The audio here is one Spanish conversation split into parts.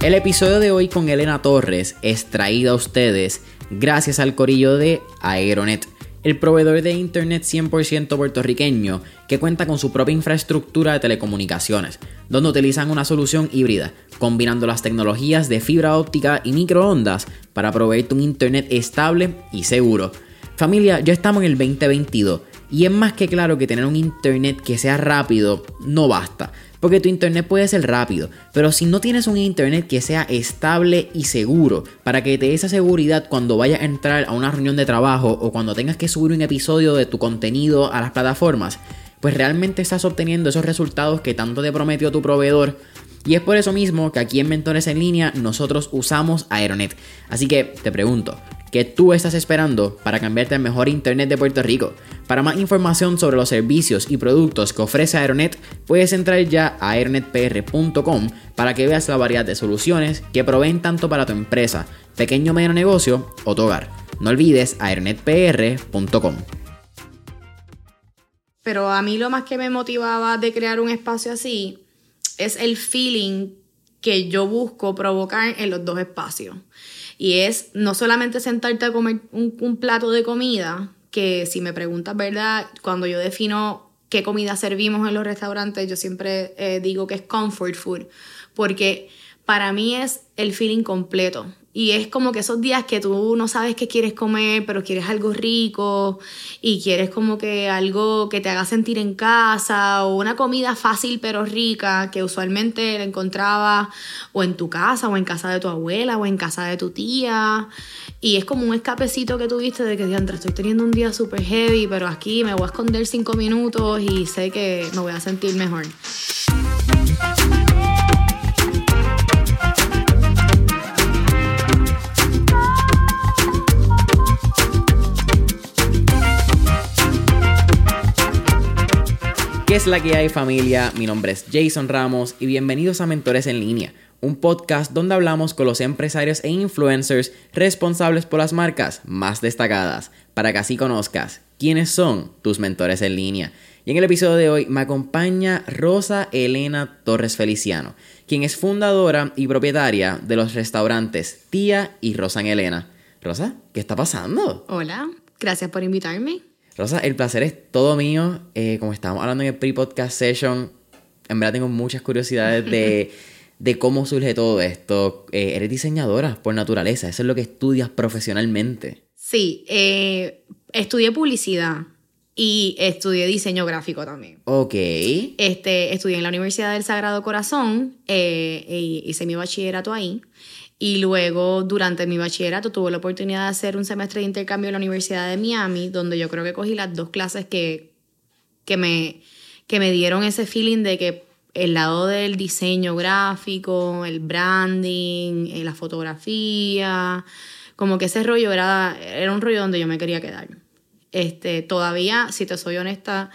El episodio de hoy con Elena Torres es traído a ustedes gracias al corillo de Aeronet, el proveedor de internet 100% puertorriqueño que cuenta con su propia infraestructura de telecomunicaciones, donde utilizan una solución híbrida, combinando las tecnologías de fibra óptica y microondas para proveerte un internet estable y seguro. Familia, ya estamos en el 2022 y es más que claro que tener un internet que sea rápido no basta. Porque tu internet puede ser rápido, pero si no tienes un internet que sea estable y seguro, para que te dé esa seguridad cuando vayas a entrar a una reunión de trabajo o cuando tengas que subir un episodio de tu contenido a las plataformas, pues realmente estás obteniendo esos resultados que tanto te prometió tu proveedor. Y es por eso mismo que aquí en Mentores en línea nosotros usamos Aeronet. Así que te pregunto, ¿qué tú estás esperando para cambiarte al mejor internet de Puerto Rico? Para más información sobre los servicios y productos que ofrece Aeronet, puedes entrar ya a aeronetpr.com para que veas la variedad de soluciones que proveen tanto para tu empresa, pequeño o medio negocio o tu hogar. No olvides aeronetpr.com. Pero a mí lo más que me motivaba de crear un espacio así es el feeling que yo busco provocar en los dos espacios. Y es no solamente sentarte a comer un, plato de comida, que si me preguntas, ¿verdad? Cuando yo defino qué comida servimos en los restaurantes, yo siempre eh, digo que es comfort food, porque para mí es el feeling completo. Y es como que esos días que tú no sabes qué quieres comer, pero quieres algo rico y quieres como que algo que te haga sentir en casa o una comida fácil pero rica que usualmente la encontraba o en tu casa o en casa de tu abuela o en casa de tu tía. Y es como un escapecito que tuviste de que, diantre, estoy teniendo un día súper heavy, pero aquí me voy a esconder cinco minutos y sé que me voy a sentir mejor. Es la que hay familia? Mi nombre es Jason Ramos y bienvenidos a Mentores en línea, un podcast donde hablamos con los empresarios e influencers responsables por las marcas más destacadas, para que así conozcas quiénes son tus mentores en línea. Y en el episodio de hoy me acompaña Rosa Elena Torres Feliciano, quien es fundadora y propietaria de los restaurantes Tía y Rosa en Elena. Rosa, ¿qué está pasando? Hola, gracias por invitarme. Rosa, el placer es todo mío. Eh, como estábamos hablando en el pre-podcast session, en verdad tengo muchas curiosidades de, cómo surge todo esto. Eh, eres diseñadora por naturaleza, eso es lo que estudias profesionalmente. Sí, eh, estudié publicidad y estudié diseño gráfico también. Ok. Este, estudié en la Universidad del Sagrado Corazón y hice mi bachillerato ahí. Y luego, durante mi bachillerato, tuve la oportunidad de hacer un semestre de intercambio en la Universidad de Miami, donde yo creo que cogí las dos clases que, que, me, que me dieron ese feeling de que el lado del diseño gráfico, el branding, eh, la fotografía, como que ese rollo era, era un rollo donde yo me quería quedar. Este, todavía, si te soy honesta,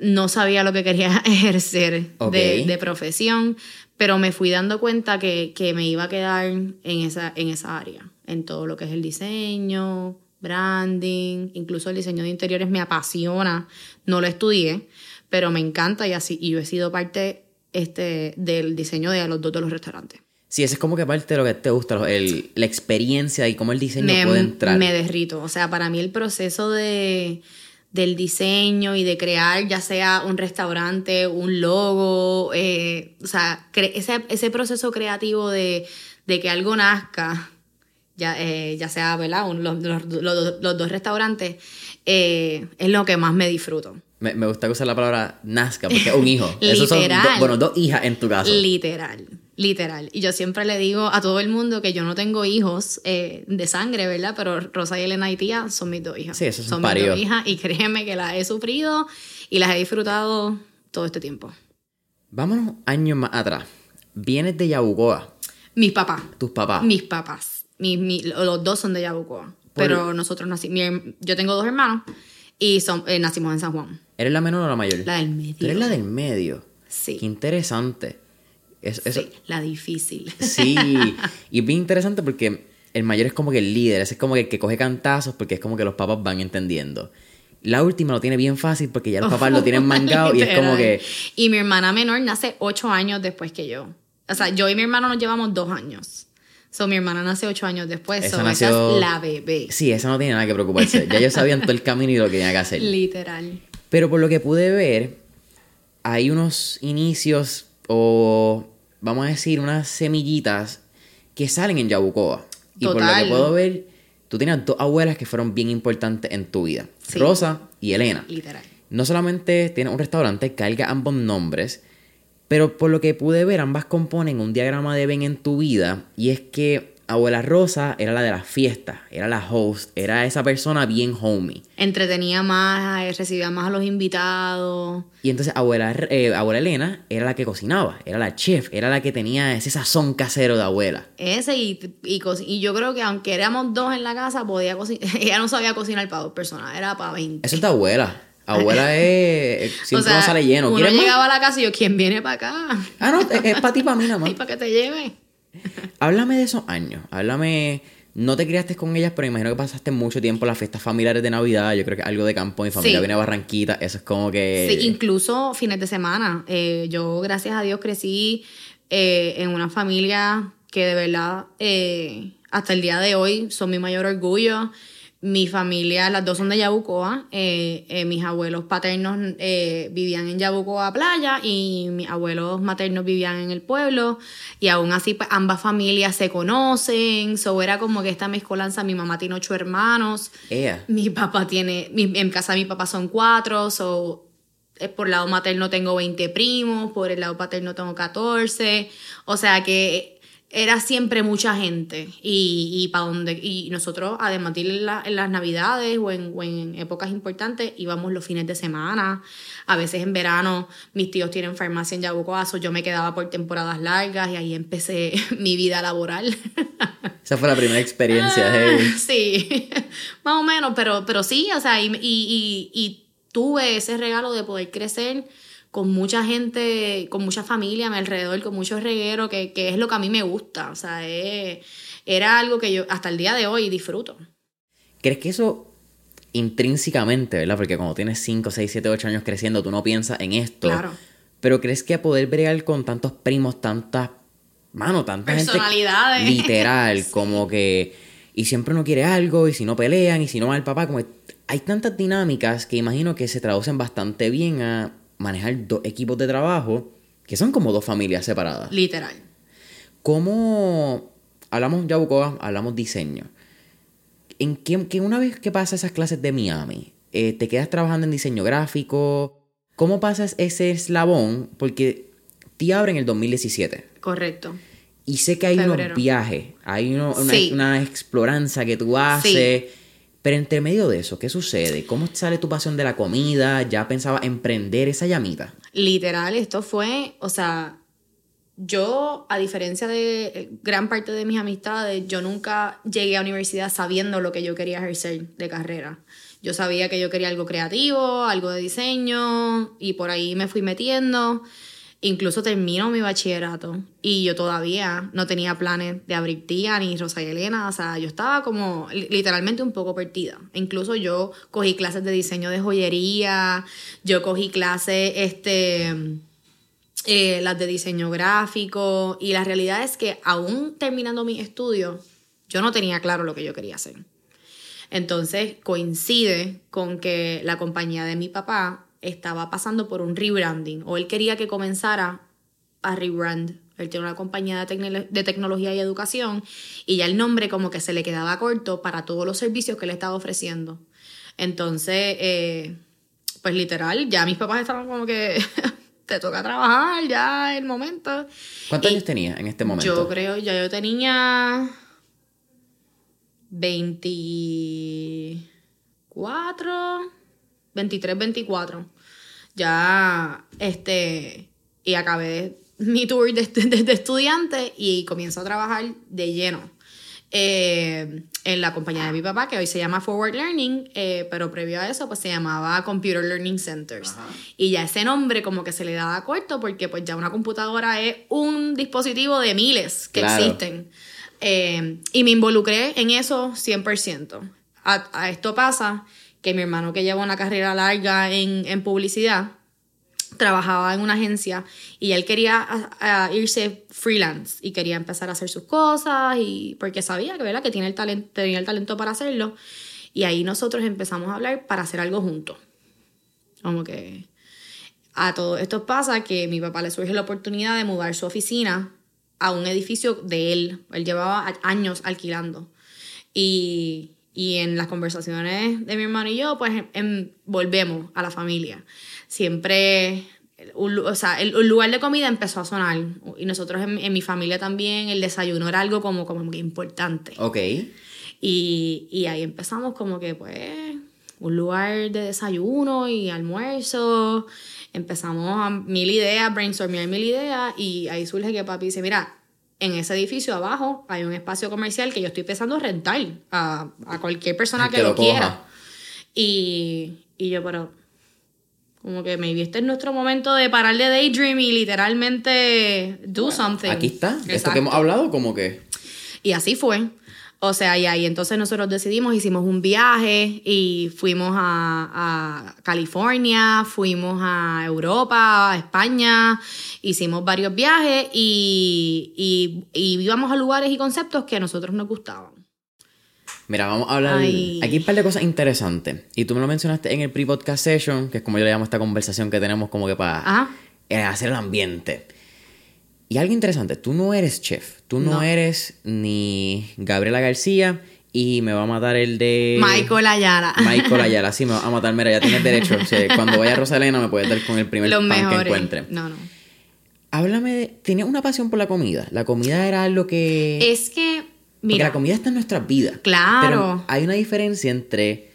no sabía lo que quería ejercer de, de, profesión, pero me fui dando cuenta que, me iba a quedar en esa, en esa área, en todo lo que es el diseño, branding, incluso el diseño de interiores me apasiona, no lo estudié, pero me encanta y así, y yo he sido parte este, del diseño de los dos de los restaurantes. Sí, eso es como que parte de lo que te gusta, el, la experiencia y cómo el diseño puede entrar. Me derrito, o sea, para mí el proceso de del diseño y de crear ya sea un restaurante, un logo, eh, o sea, ese, ese, proceso creativo de, de, que algo nazca, ya, eh, ya sea, ¿verdad? los, los, los, dos restaurantes, eh, es lo que más me disfruto. Me, me gusta usar la palabra nazca porque es un hijo. Literal. bueno, dos hijas en tu caso. Literal. Literal. Y yo siempre le digo a todo el mundo que yo no tengo hijos eh, de sangre, ¿verdad? Pero Rosa y Elena y Tía son mis dos hijas. Sí, eso son mis dos hijas y créeme que las he sufrido y las he disfrutado todo este tiempo. Vámonos años más atrás. Vienes de Yabucoa. Mis papás. ¿Tus papás? Mis papás. los dos son de Yabucoa. Pero nosotros nacimos. Yo tengo dos hermanos y son, eh, nacimos en San Juan. ¿Eres la menor o la mayor? La del medio. eres la del medio? Sí. Qué interesante sí, la difícil. Sí, y es bien interesante porque el mayor es como que el líder, ese es como que el que coge cantazos porque es como que los papás van entendiendo. La última lo tiene bien fácil porque ya los papás lo tienen mangado y es como que... Y mi hermana menor nace ocho años después que yo. O sea, yo y mi hermano nos llevamos dos años. So, mi hermana nace ocho años después. Esa so, nació- esa es la bebé. Sí, esa no tiene nada que preocuparse. Ya ellos sabían todo el camino y lo que tenían que hacer. Literal. Pero por lo que pude ver, hay unos inicios o vamos a decir unas semillitas que salen en Yabucoa. Y por lo que puedo ver, tú tienes dos abuelas que fueron bien importantes en tu vida. Sí. Rosa y Elena. Literal. No solamente tienes un restaurante, carga ambos nombres, pero por lo que pude ver, ambas componen un diagrama de Ben en tu vida. Y es que abuela Rosa era la de las fiestas, era la host, era esa persona bien homie. Entretenía más, eh, recibía más a los invitados. Y entonces abuela, eh, abuela Elena era la que cocinaba, era la chef, era la que tenía ese sazón casero de abuela. Ese y, y, y yo creo que aunque éramos dos en la casa, podía cocinar. Ella no sabía cocinar para dos personas, era para 20. Eso es de abuela. Abuela es... Siempre O sea, no sale lleno. Uno ¿Quieres más? llegaba a la casa y yo, ¿quién viene para acá? Ah, no, es, es para ti, para mí nada más. Y para que te lleve. Háblame de esos años. Háblame. No te criaste con ellas, pero imagino que pasaste mucho tiempo en las fiestas familiares de Navidad. Yo creo que algo de campo. Mi familia Sí. viene a Barranquita. Eso es como que. Sí, incluso fines de semana. Eh, yo, gracias a Dios, crecí eh, en una familia que de verdad, eh, hasta el día de hoy, son mi mayor orgullo. Mi familia, las dos son de Yabucoa. Eh, eh, mis abuelos paternos eh, vivían en Yabucoa Playa y mis abuelos maternos vivían en el pueblo. Y aún así, pues, ambas familias se conocen. So, era como que esta mezcolanza. Mi mamá tiene ocho hermanos. Mi papá tiene, mi- en casa de mi papá son cuatro, so, eh, por el lado materno tengo 20 primos, por el lado paterno tengo 14, o sea que era siempre mucha gente y, y para donde y nosotros además de ir en, la- en las navidades o en, o en épocas importantes íbamos los fines de semana a veces en verano mis tíos tienen farmacia en Yabucoa so yo me quedaba por temporadas largas y ahí empecé mi vida laboral Esa fue la primera experiencia. hey. Sí, más o menos, pero, pero sí, o sea, y, y, y, y tuve ese regalo de poder crecer con mucha gente, con mucha familia a mi alrededor, con muchos regueros, que, que es lo que a mí me gusta, o sea, es- era algo que yo hasta el día de hoy disfruto. ¿Crees que eso intrínsecamente, ¿verdad? Porque cuando tienes 5, 6, 7, 8 años creciendo, tú no piensas en esto. Claro. Pero ¿crees que a poder bregar con tantos primos, tantas. Mano, tanta gente. Personalidades. Literal, como que. Y siempre uno quiere algo, y si no pelean, y si no va el papá, como. Hay tantas dinámicas que imagino que se traducen bastante bien a manejar dos equipos de trabajo que son como dos familias separadas. Literal. ¿Cómo hablamos Yabucoa, hablamos diseño? ¿En qué, que una vez que pasas esas clases de Miami, eh, te quedas trabajando en diseño gráfico? ¿Cómo pasas ese eslabón? Porque te abre en el 2017 Correcto. y sé que hay Febrero. unos viajes, hay uno- una, Sí. una exploranza que tú haces. Pero entre medio de eso, ¿qué sucede? ¿Cómo sale tu pasión de la comida? ¿Ya pensaba emprender esa llamita? Literal, esto fue, o sea, yo, a diferencia de eh, gran parte de mis amistades, yo nunca llegué a universidad sabiendo lo que yo quería ejercer de carrera. Yo sabía que yo quería algo creativo, algo de diseño, y por ahí me fui metiendo. Incluso termino mi bachillerato y yo todavía no tenía planes de abrir tía ni Rosa y Elena. O sea, yo estaba como li- literalmente un poco perdida. Incluso yo cogí clases de diseño de joyería, yo cogí clases, este, eh, las de diseño gráfico. Y la realidad es que aún terminando mis estudios, yo no tenía claro lo que yo quería hacer. Entonces coincide con que la compañía de mi papá estaba pasando por un rebranding o él quería que comenzara a rebrand. Él tiene una compañía de, tecno- de tecnología y educación y ya el nombre como que se le quedaba corto para todos los servicios que le estaba ofreciendo. Entonces, eh, pues literal, ya mis papás estaban como que te toca trabajar, ya el momento. ¿Cuántos Y años tenías en este momento? Yo creo, ya yo tenía 24, 23, 24. Ya, este, y acabé mi tour de, de- de estudiante y comienzo a trabajar de lleno. eh, en la compañía de mi papá, que hoy se llama Forward Learning, eh, pero previo a eso, pues se llamaba Computer Learning Centers. Y ya ese nombre como que se le daba corto porque pues ya una computadora es un dispositivo de miles que Claro. existen. Eh, y me involucré en eso 100%. A, a esto pasa que mi hermano que lleva una carrera larga en, en publicidad, trabajaba en una agencia y él quería irse freelance y quería empezar a hacer sus cosas y porque sabía que, ¿verdad? que tiene el talento, tenía el talento para hacerlo. Y ahí nosotros empezamos a hablar para hacer algo juntos. Como que a todo esto pasa que mi papá le surge la oportunidad de mudar su oficina a un edificio de él. Él llevaba años alquilando. Y, y en las conversaciones de mi hermano y yo, pues em, volvemos a la familia. Siempre, un, o sea, el, lugar de comida empezó a sonar. Y nosotros en, en mi familia también, el desayuno era algo como, como que importante. Ok. Y, y ahí empezamos como que, pues, un lugar de desayuno y almuerzo. Empezamos a mil ideas, brainstormear mil ideas. Y ahí surge que papi dice, mira, en ese edificio abajo hay un espacio comercial que yo estoy pensando en rentar a, a cualquier persona que, que lo, quiera. Y, y yo, pero como que maybe este es nuestro momento de parar de daydream y literalmente do something. Aquí está. Esto que hemos hablado, como que. Y así fue. O sea, y ahí entonces nosotros decidimos, hicimos un viaje y fuimos a, a California, fuimos a Europa, a España, hicimos varios viajes y, y, y íbamos a lugares y conceptos que a nosotros nos gustaban. Mira, vamos a hablar. Ay. Aquí hay un par de cosas interesantes. Y tú me lo mencionaste en el pre-podcast session, que es como yo le llamo esta conversación que tenemos como que para Ajá. eh, hacer el ambiente. Y algo interesante, tú no eres chef. Tú no, No. eres ni Gabriela García y me va a matar el de. Michael Ayala. Michael Ayala, sí, me va a matar. Mira, ya tienes derecho. O sea, cuando vaya a Rosalena me puedes dar con el primer Los pan que encuentre. No, no. Háblame, de- ¿tenías una pasión por la comida? La comida era algo que... Es que, Porque mira, la comida está en nuestras vidas. Claro. Pero hay una diferencia entre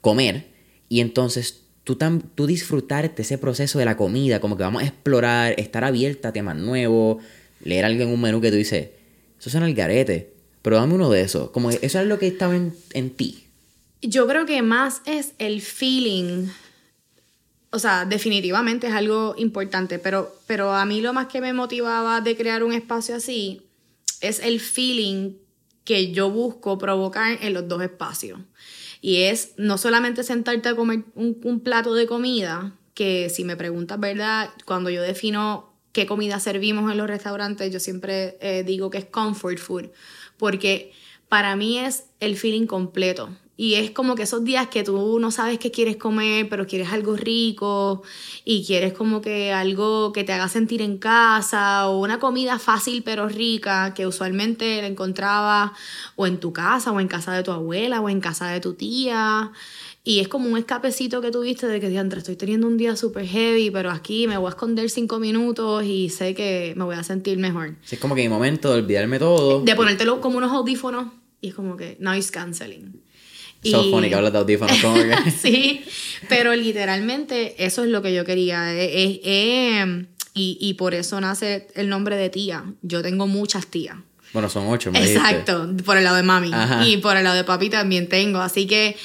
comer y entonces tú, tam- tú disfrutarte ese proceso de la comida, como que vamos a explorar, estar abierta a temas nuevos, leer algo en un menú que tú dices, eso suena al garete, pero dame uno de esos. Como eso es lo que estaba en, en ti. Yo creo que más es el feeling. O sea, definitivamente es algo importante, pero, pero a mí lo más que me motivaba de crear un espacio así es el feeling que yo busco provocar en los dos espacios. Y es no solamente sentarte a comer un, un plato de comida, que si me preguntas, ¿verdad? Cuando yo defino qué comida servimos en los restaurantes, yo siempre eh, digo que es comfort food, porque para mí es el feeling completo. Y es como que esos días que tú no sabes qué quieres comer, pero quieres algo rico y quieres como que algo que te haga sentir en casa o una comida fácil pero rica que usualmente la encontraba o en tu casa o en casa de tu abuela o en casa de tu tía. Y es como un escapecito que tuviste de que, diantre, estoy teniendo un día súper heavy, pero aquí me voy a esconder cinco minutos y sé que me voy a sentir mejor. Así es como que mi momento de olvidarme todo. De ponértelo como unos audífonos y es como que noise canceling. So Y- funny que hablas de audífonos como que... sí, pero literalmente eso es lo que yo quería. Eh, eh, eh, y, y por eso nace el nombre de tía. Yo tengo muchas tías. Bueno, son ocho, me dijiste. Exacto, por el lado de mami. Ajá. Y por el lado de papi también tengo. Así que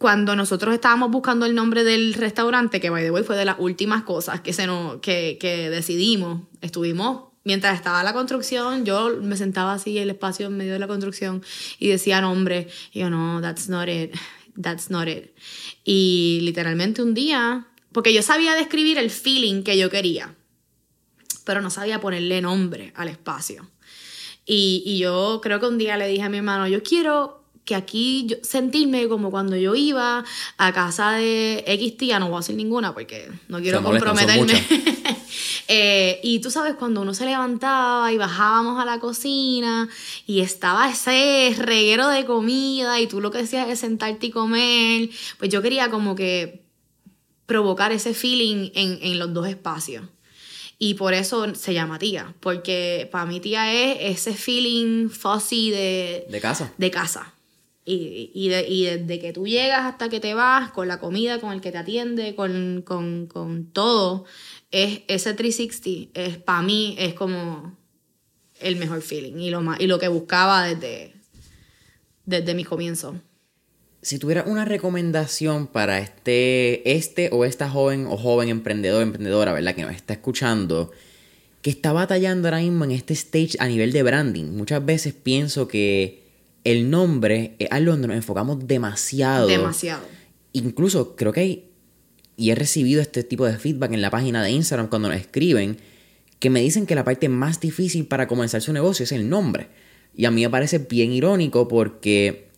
cuando nosotros estábamos buscando el nombre del restaurante, que by the way fue de las últimas cosas que, se que, que decidimos, estuvimos, mientras estaba la construcción, yo me sentaba así en el espacio en medio de la construcción y decía nombre. Y yo, no, that's not it, that's not it. Y literalmente un día, porque yo sabía describir el feeling que yo quería, pero no sabía ponerle nombre al espacio. Y, y yo creo que un día le dije a mi hermano, yo quiero que aquí yo- sentirme como cuando yo iba a casa de X tía, no voy a decir ninguna porque no quiero molestan, comprometerme. Eh, y tú sabes, cuando uno se levantaba y bajábamos a la cocina y estaba ese reguero de comida y tú lo que decías es sentarte y comer, pues yo quería como que provocar ese feeling en, en los dos espacios. Y por eso se llama tía, porque para mi tía es ese feeling fuzzy de, De casa. de casa. Y, y, de- y desde que tú llegas hasta que te vas, con la comida, con el que te atiende, con, con, con todo, es, ese 360 es, para mí es como el mejor feeling y lo, más, y lo que buscaba desde, desde mi comienzo. Si tuviera una recomendación para este, este o esta joven o joven emprendedor, emprendedora, ¿verdad? Que nos está escuchando, que está batallando ahora mismo en este stage a nivel de branding. Muchas veces pienso que el nombre es algo donde nos enfocamos demasiado. Demasiado. Incluso creo que hay, y he recibido este tipo de feedback en la página de Instagram cuando nos escriben, que me dicen que la parte más difícil para comenzar su negocio es el nombre. Y a mí me parece bien irónico porque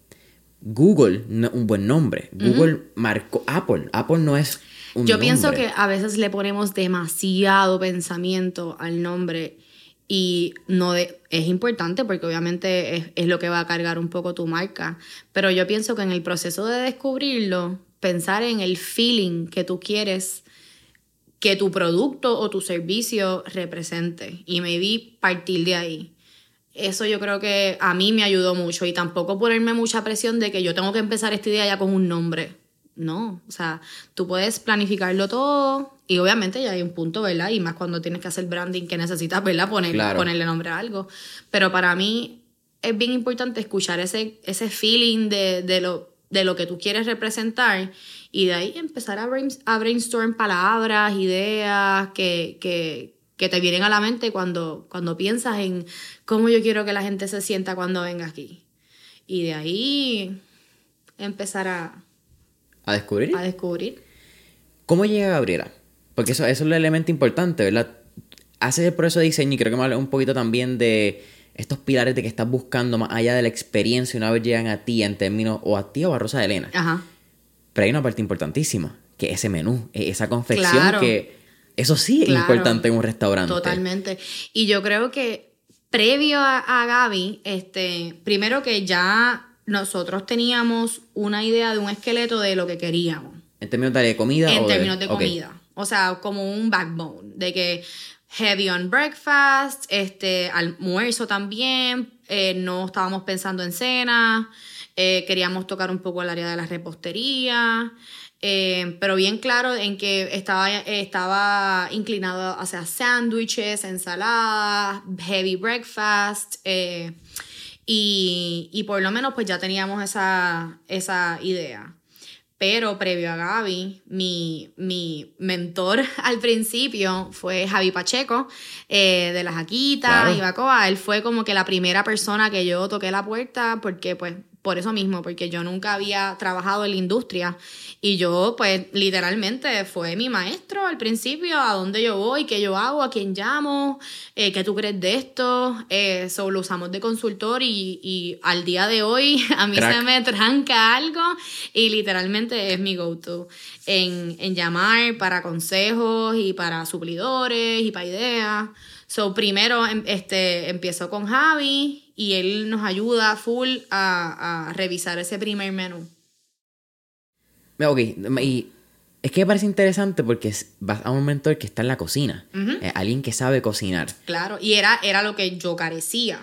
Google no es un buen nombre. Google marcó Apple. Apple no es un Yo nombre. pienso que a veces le ponemos demasiado pensamiento al nombre y no es importante porque obviamente es, lo que va a cargar un poco tu marca, pero yo pienso que en el proceso de descubrirlo, pensar en el feeling que tú quieres que tu producto o tu servicio represente y maybe partir de ahí. Eso yo creo que a mí me ayudó mucho y tampoco ponerme mucha presión de que yo tengo que empezar esta idea ya con un nombre. No, o sea, tú puedes planificarlo todo y obviamente ya hay un punto, ¿verdad? Y más cuando tienes que hacer branding que necesitas, ¿verdad? Poner, Claro. Ponerle nombre a algo. Pero para mí es bien importante escuchar ese, ese feeling de, de lo, de lo que tú quieres representar y de ahí empezar a, brain- a brainstorm palabras, ideas que, que, que te vienen a la mente cuando, cuando piensas en cómo yo quiero que la gente se sienta cuando venga aquí. Y de ahí empezar a, A descubrir. a descubrir. ¿Cómo llega Gabriela? Porque eso, eso es el elemento importante, ¿verdad? Haces el proceso de diseño y creo que me hablas un poquito también de estos pilares de que estás buscando más allá de la experiencia una vez llegan a ti en términos, o a ti o a Rosa de Elena. Ajá. Pero hay una parte importantísima, que es ese menú, e- esa confección Claro. que eso sí es Claro. importante en un restaurante. Totalmente. Y yo creo que previo a, a Gaby, este, primero que ya nosotros teníamos una idea de un esqueleto de lo que queríamos. En términos de comida En o términos de comida. O sea, como un backbone. De que heavy on breakfast, este, almuerzo también. eh, no estábamos pensando en cena. eh, queríamos tocar un poco el área de la repostería. eh, pero bien claro en que estaba, estaba inclinado hacia sándwiches, ensaladas, heavy breakfast. Y, y por lo menos pues ya teníamos esa, esa idea. Pero previo a Gaby, mi, mi mentor al principio fue Javi Pacheco, eh, de la Jaquita Claro. y Bacoa. Él fue como que la primera persona que yo toqué la puerta, porque pues, por eso mismo, porque yo nunca había trabajado en la industria. Y yo, pues, literalmente fue mi maestro al principio, a dónde yo voy, qué yo hago, a quién llamo, eh, qué tú crees de esto. Eh, so, lo usamos de consultor y, y al día de hoy a mí Crack. se me tranca algo y literalmente es mi go-to en, en llamar para consejos y para suplidores y para ideas. So, primero em- este, empiezo con Javi y él nos ayuda full a, a revisar ese primer menú. Ok, y es que me parece interesante porque vas a un mentor que está en la cocina, eh, alguien que sabe cocinar. Claro, y era, era lo que yo carecía.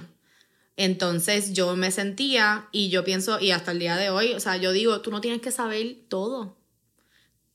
Entonces yo me sentía y yo pienso, y hasta el día de hoy, o sea, yo digo, tú no tienes que saber todo.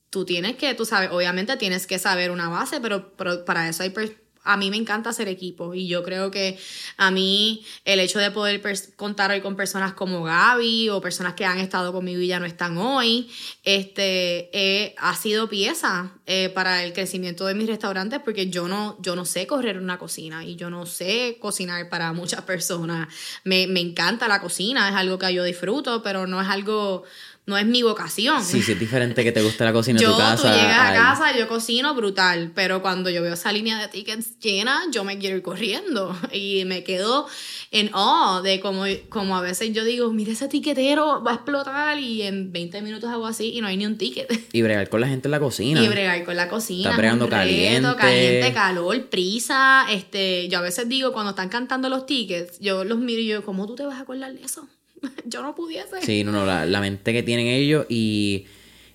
Tú tienes que, tú sabes, obviamente tienes que saber una base, pero, pero para eso hay... per- a mí me encanta hacer equipo y yo creo que a mí el hecho de poder contar hoy con personas como Gaby o personas que han estado conmigo y ya no están hoy, este, eh, ha sido pieza eh, para el crecimiento de mis restaurantes porque yo no, yo no sé correr una cocina y yo no sé cocinar para muchas personas. Me, me encanta la cocina, es algo que yo disfruto, pero no es algo, no es mi vocación. Sí, sí, es diferente que te guste la cocina Yo, en tu casa. tú llegas a casa, yo cocino brutal, pero cuando yo veo esa línea de tickets llena, yo me quiero ir corriendo y me quedo en awe de como, como a veces yo digo, mira ese tiquetero, va a explotar y en 20 minutos hago así y no hay ni un ticket. Y bregar con la gente en la cocina. Y bregar con la cocina. Estás es bregando reto, caliente. caliente, calor, prisa. Este, yo a veces digo, cuando están cantando los tickets, yo los miro y yo, ¿cómo tú te vas a acordar de eso? yo no pudiese. Sí, no, no, la, la mente que tienen ellos y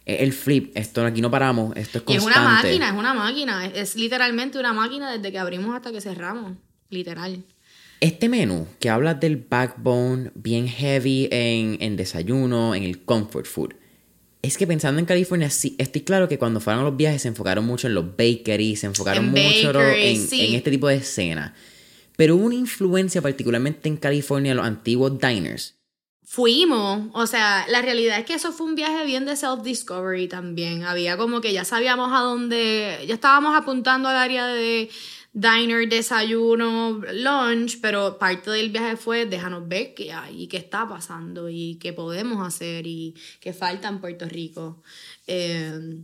el flip, esto aquí no paramos, esto es Y es constante. una máquina, es una máquina. Es, es literalmente una máquina desde que abrimos hasta que cerramos. Literal. Este menú que habla del backbone bien heavy en, en desayuno, en el comfort food. Es que pensando en California, sí, estoy claro que cuando fueron a los viajes se enfocaron mucho en los bakeries, se enfocaron En mucho en, sí. en este tipo de escena. Pero hubo una influencia particularmente en California, los antiguos diners. Fuimos, o sea, la realidad es que eso fue un viaje bien de self-discovery también. Había como que ya sabíamos a dónde, ya estábamos apuntando al área de, diner, desayuno, lunch, pero parte del viaje fue déjanos ver qué hay y qué está pasando y qué podemos hacer y qué falta en Puerto Rico. Eh,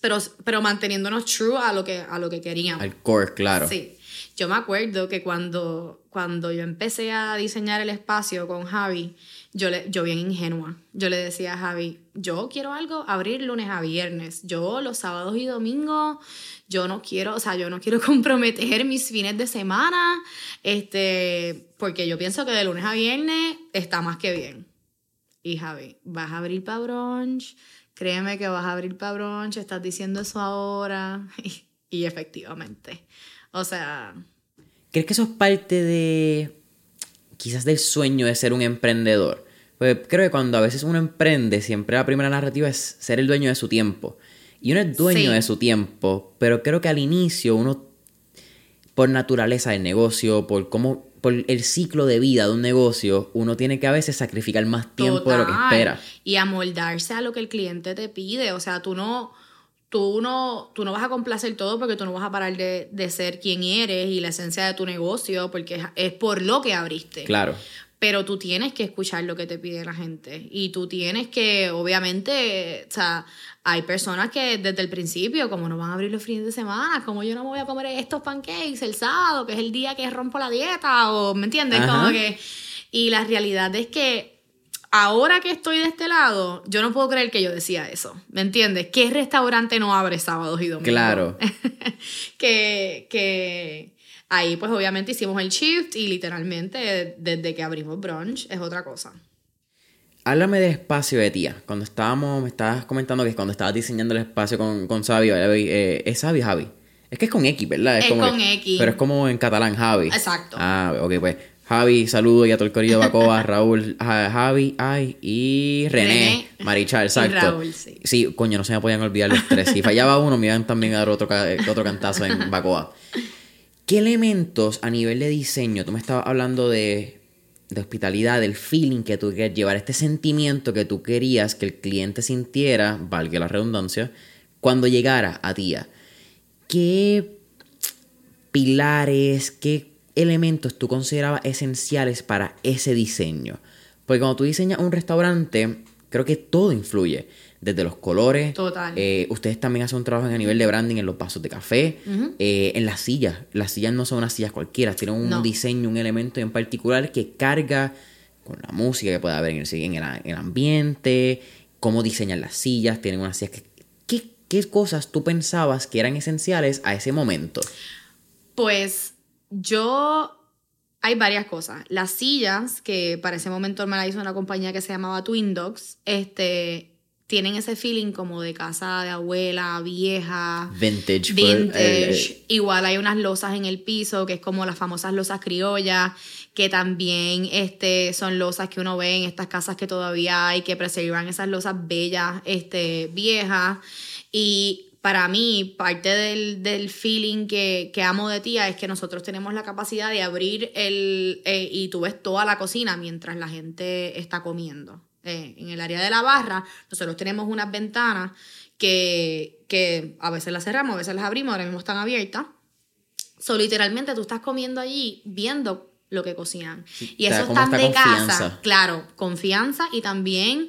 pero, pero manteniéndonos true a lo que, a lo que queríamos. Al core, claro. Sí. Yo me acuerdo que cuando, cuando yo empecé a diseñar el espacio con Javi, yo, le, yo bien ingenua, yo le decía a Javi, yo quiero algo abrir lunes a viernes, yo los sábados y domingos, yo no quiero, o sea, yo no quiero comprometer mis fines de semana, este, porque yo pienso que de lunes a viernes está más que bien. Y Javi, vas a abrir para brunch, créeme que vas a abrir para brunch, estás diciendo eso ahora, y efectivamente. O sea... ¿Crees que eso es parte de quizás del sueño de ser un emprendedor? Pues creo que cuando a veces uno emprende, siempre la primera narrativa es ser el dueño de su tiempo. Y uno es dueño de su tiempo, pero creo que al inicio uno, por naturaleza del negocio, por cómo, por el ciclo de vida de un negocio, uno tiene que a veces sacrificar más tiempo de lo que espera. Y amoldarse a lo que el cliente te pide. O sea, tú no tú no, tú no vas a complacer todo porque tú no vas a parar de, ser quien eres y la esencia de tu negocio porque es, por lo que abriste. Claro. Pero tú tienes que escuchar lo que te pide la gente y tú tienes que, obviamente, o sea, hay personas que desde el principio, como no van a abrir los fines de semana, como yo no me voy a comer estos pancakes el sábado, que es el día que rompo la dieta, o, ¿me entiendes? Como que... Y la realidad es que ahora que estoy de este lado, yo no puedo creer que yo decía eso. ¿Me entiendes? ¿Qué restaurante no abre sábados y domingos? Claro. que, que ahí pues obviamente hicimos el shift y literalmente desde que abrimos brunch es otra cosa. Háblame de espacio de tía. Cuando estábamos, me estabas comentando que cuando estabas diseñando el espacio con, con Sabio, eh, ¿es Sabio Javi? Es que es con X, ¿verdad? Es, con X. Pero es como en catalán, Javi. Exacto. Ah, ok, pues Javi, saludo y a todo el corillo Bacoa, Raúl, Javi, ay, y René, Marichal, exacto. Y Raúl, sí. sí. coño, no se me podían olvidar los tres. Si fallaba uno, me iban también a dar otro, otro cantazo en Bacoa. ¿Qué elementos a nivel de diseño, tú me estabas hablando de, de hospitalidad, del feeling que tú querías llevar, este sentimiento que tú querías que el cliente sintiera, valga la redundancia, cuando llegara a ti? ¿Qué pilares, qué elementos tú considerabas esenciales para ese diseño? Porque cuando tú diseñas un restaurante, creo que todo influye. Desde los colores. Total. Eh, ustedes también hacen un trabajo a nivel de branding en los vasos de café. Eh, en las sillas. Las sillas no son unas sillas cualquiera. Tienen un diseño, un elemento en particular que carga con la música que puede haber en el, en el, ambiente. Cómo diseñan las sillas. Tienen unas sillas que. ¿Qué, ¿Qué cosas tú pensabas que eran esenciales a ese momento? Pues yo hay varias cosas. Las sillas, que para ese momento me la hizo una compañía que se llamaba Twin Dogs, este, tienen ese feeling como de casa de abuela, vieja. Vintage. Vintage. Eh, Igual hay unas losas en el piso, que es como las famosas losas criollas, que también este, son losas que uno ve en estas casas que todavía hay, que preservan esas losas bellas, este, viejas. Y para mí, parte del, feeling que, amo de tía es que nosotros tenemos la capacidad de abrir el. Eh, y tú ves toda la cocina mientras la gente está comiendo. Eh, en el área de la barra, nosotros tenemos unas ventanas que, que a veces las cerramos, a veces las abrimos, ahora mismo están abiertas. So, literalmente tú estás comiendo allí viendo lo que cocinan. y eso está de casa. Claro, confianza y también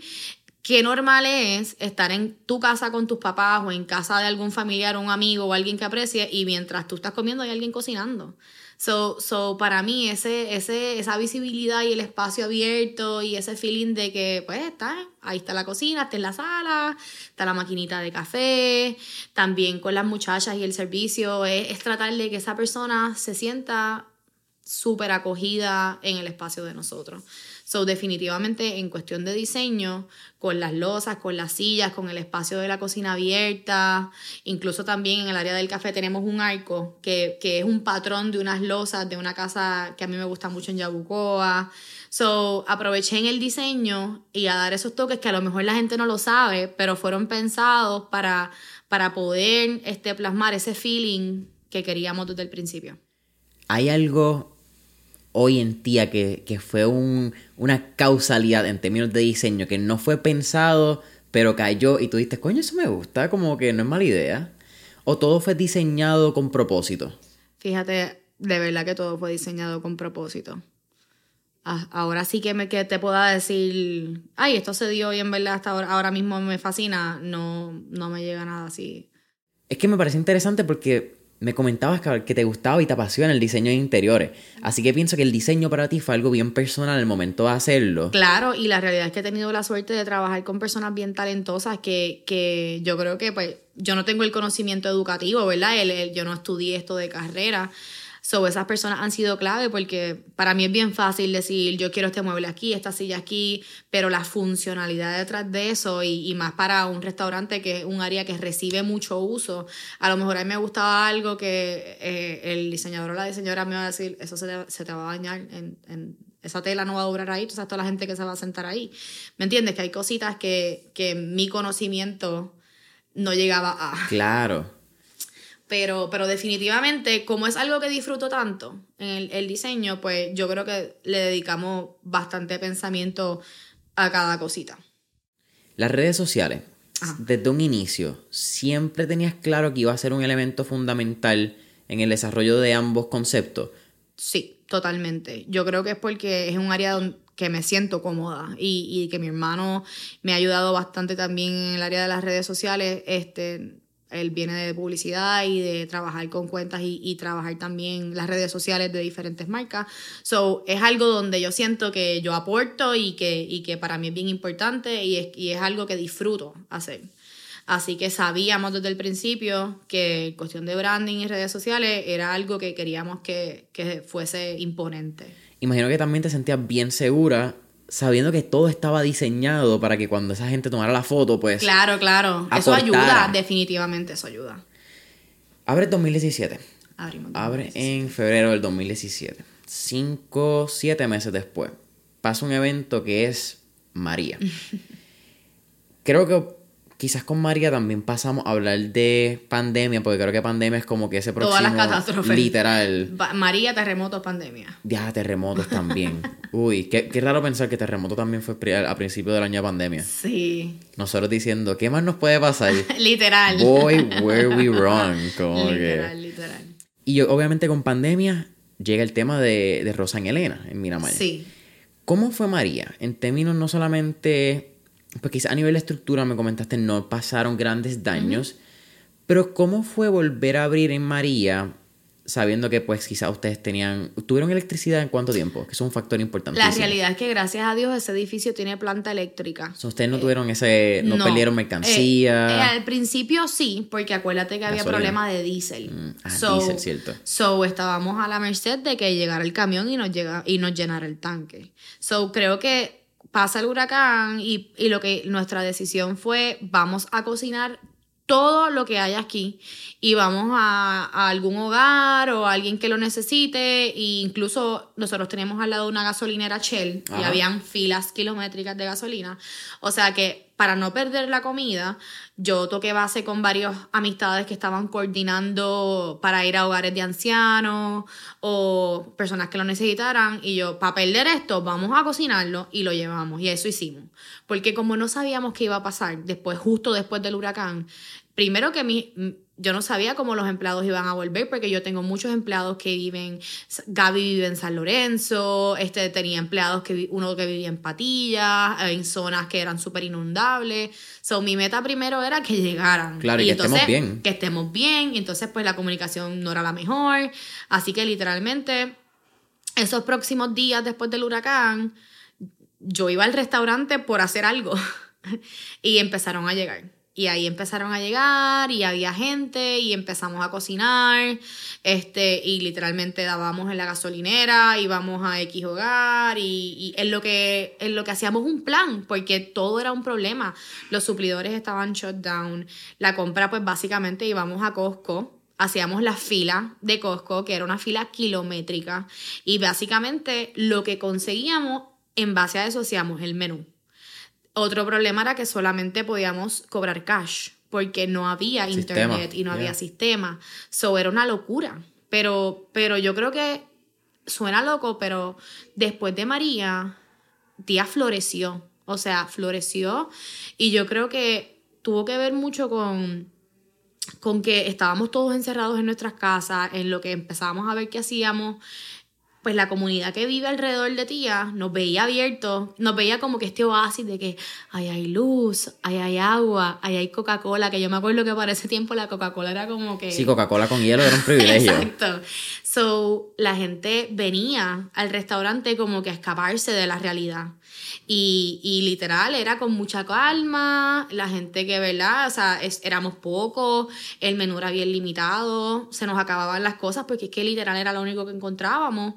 qué normal es estar en tu casa con tus papás o en casa de algún familiar o un amigo o alguien que aprecie y mientras tú estás comiendo hay alguien cocinando. So, so para mí ese, ese, esa visibilidad y el espacio abierto y ese feeling de que pues está, ahí está la cocina, está en la sala, está la maquinita de café, también con las muchachas y el servicio, es, es tratar de que esa persona se sienta súper acogida en el espacio de nosotros. So, definitivamente en cuestión de diseño, con las losas, con las sillas, con el espacio de la cocina abierta, incluso también en el área del café tenemos un arco que, es un patrón de unas losas de una casa que a mí me gusta mucho en Yabucoa. So, aproveché en el diseño y a dar esos toques que a lo mejor la gente no lo sabe, pero fueron pensados para, para poder este, plasmar ese feeling que queríamos desde el principio. ¿Hay algo hoy en día que, fue una causalidad en términos de diseño que no fue pensado, pero cayó y tú dices, coño, eso me gusta, como que no es mala idea? ¿O todo fue diseñado con propósito? Fíjate, de verdad que todo fue diseñado con propósito. Ah, ahora sí que, me, que te pueda decir, ay, esto se dio y en verdad hasta ahora, ahora mismo me fascina, no, no me llega nada así. Es que me parece interesante porque me comentabas que te gustaba y te apasiona el diseño de interiores. Así que pienso que el diseño para ti fue algo bien personal en el momento de hacerlo. Claro, y la realidad es que he tenido la suerte de trabajar con personas bien talentosas que, que yo creo que pues yo no tengo el conocimiento educativo, ¿verdad? yo no estudié esto de carrera. So, esas personas han sido clave porque para mí es bien fácil decir, yo quiero este mueble aquí, esta silla aquí, pero la funcionalidad detrás de eso y, más para un restaurante que es un área que recibe mucho uso, a lo mejor a mí me gustaba algo que eh, el diseñador o la diseñadora me va a decir, eso se te, va a dañar en, esa tela no va a durar ahí, tú sabes toda la gente que se va a sentar ahí. ¿Me entiendes? Que hay cositas que, que mi conocimiento no llegaba a. Claro. Pero, pero definitivamente, como es algo que disfruto tanto en el, diseño, pues yo creo que le dedicamos bastante pensamiento a cada cosita. Las redes sociales, desde un inicio, ¿siempre tenías claro que iba a ser un elemento fundamental en el desarrollo de ambos conceptos? Sí, totalmente. Yo creo que es porque es un área donde que me siento cómoda y, y, que mi hermano me ha ayudado bastante también en el área de las redes sociales. Este, él viene de publicidad y de trabajar con cuentas y, trabajar también las redes sociales de diferentes marcas. So, es algo donde yo siento que yo aporto y que, y que para mí es bien importante y es, y es algo que disfruto hacer. Así que sabíamos desde el principio que cuestión de branding y redes sociales era algo que queríamos que, que fuese imponente. Imagino que también te sentías bien segura sabiendo que todo estaba diseñado para que cuando esa gente tomara la foto, pues. Claro, claro. Eso ayuda, definitivamente, eso ayuda. Abre 2017. Abre en febrero del 2017. Cinco, siete meses después. Pasa un evento que es María. Creo que Quizás con María también pasamos a hablar de pandemia, porque creo que pandemia es como que ese próximo... Todas las catástrofes. Literal. María, terremotos, pandemia. Ya, terremotos también. Uy, qué, qué, raro pensar que terremoto también fue a principio del año de pandemia. Sí. Nosotros diciendo, ¿qué más nos puede pasar? literal. Boy, were we wrong. literal, literal. Y obviamente con pandemia llega el tema de, de Rosa en Elena, en Miramar. Sí. ¿Cómo fue María? En términos no solamente pues quizá a nivel de estructura me comentaste no pasaron grandes daños, pero ¿cómo fue volver a abrir en María sabiendo que pues quizá ustedes tenían, tuvieron electricidad en cuánto tiempo, que es un factor importante. La realidad es que gracias a Dios ese edificio tiene planta eléctrica. ustedes no eh, tuvieron ese, no, perdieron mercancía. Eh, eh, al principio sí, porque acuérdate que había problema de diésel. Mm, ah, diésel, cierto. So estábamos a la merced de que llegara el camión y nos, llega, y nos llenara el tanque. So creo que pasa el huracán y, lo que nuestra decisión fue, vamos a cocinar todo lo que hay aquí y vamos a, algún hogar o a alguien que lo necesite. E incluso nosotros tenemos al lado una gasolinera Shell y habían filas kilométricas de gasolina. O sea que para no perder la comida, yo toqué base con varias amistades que estaban coordinando para ir a hogares de ancianos o personas que lo necesitaran. Y yo, para perder esto, vamos a cocinarlo y lo llevamos. Y eso hicimos. Porque como no sabíamos qué iba a pasar después, justo después del huracán, primero que mi yo no sabía cómo los empleados iban a volver porque yo tengo muchos empleados que viven, Gaby vive en San Lorenzo, este tenía empleados que uno que vivía en Patillas, en zonas que eran súper inundables. So, mi meta primero era que llegaran. Claro, y, que estemos bien. Que estemos bien, y entonces pues la comunicación no era la mejor. Así que literalmente esos próximos días después del huracán, yo iba al restaurante por hacer algo y empezaron a llegar y ahí empezaron a llegar y había gente y empezamos a cocinar. Este, y literalmente dábamos en la gasolinera, íbamos a X hogar y, y en, lo que, en lo que hacíamos un plan, porque todo era un problema. Los suplidores estaban shut down. La compra, pues básicamente íbamos a Costco hacíamos la fila de Costco, que era una fila kilométrica, y básicamente lo que conseguíamos, en base a eso hacíamos el menú. Otro problema era que solamente podíamos cobrar cash porque no había internet y no había sistema. So era una locura. Pero, pero yo creo que suena loco, pero después de María, Tía floreció. O sea, floreció. Y yo creo que tuvo que ver mucho con con que estábamos todos encerrados en nuestras casas, en lo que empezábamos a ver qué hacíamos, pues la comunidad que vive alrededor de tía nos veía abiertos, nos veía como que este oasis de que ahí hay luz, ahí hay agua, ahí hay Coca-Cola, que yo me acuerdo que para ese tiempo la Coca-Cola era como que... Sí, Coca-Cola con hielo era un privilegio. Exacto. So, la gente venía al restaurante como que a escaparse de la realidad. Y, literal, era con mucha calma, la gente que, ¿verdad? O sea, éramos pocos, el menú era bien limitado, se nos acababan las cosas porque es que literal era lo único que encontrábamos.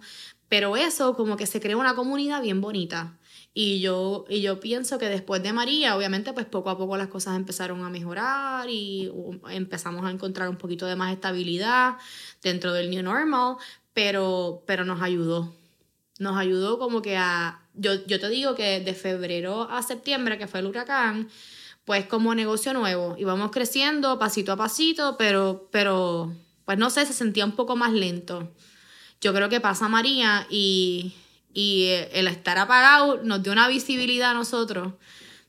Pero eso como que se creó una comunidad bien bonita. Y yo, y yo pienso que después de María, obviamente, pues poco a poco las cosas empezaron a mejorar y empezamos a encontrar un poquito de más estabilidad dentro del New Normal, pero, pero nos ayudó. Nos ayudó como que a, yo, yo te digo que de febrero a septiembre, que fue el huracán, pues como negocio nuevo, íbamos creciendo pasito a pasito, pero, pero, pues no sé, se sentía un poco más lento. Yo creo que pasa María y, y el estar apagado nos dio una visibilidad a nosotros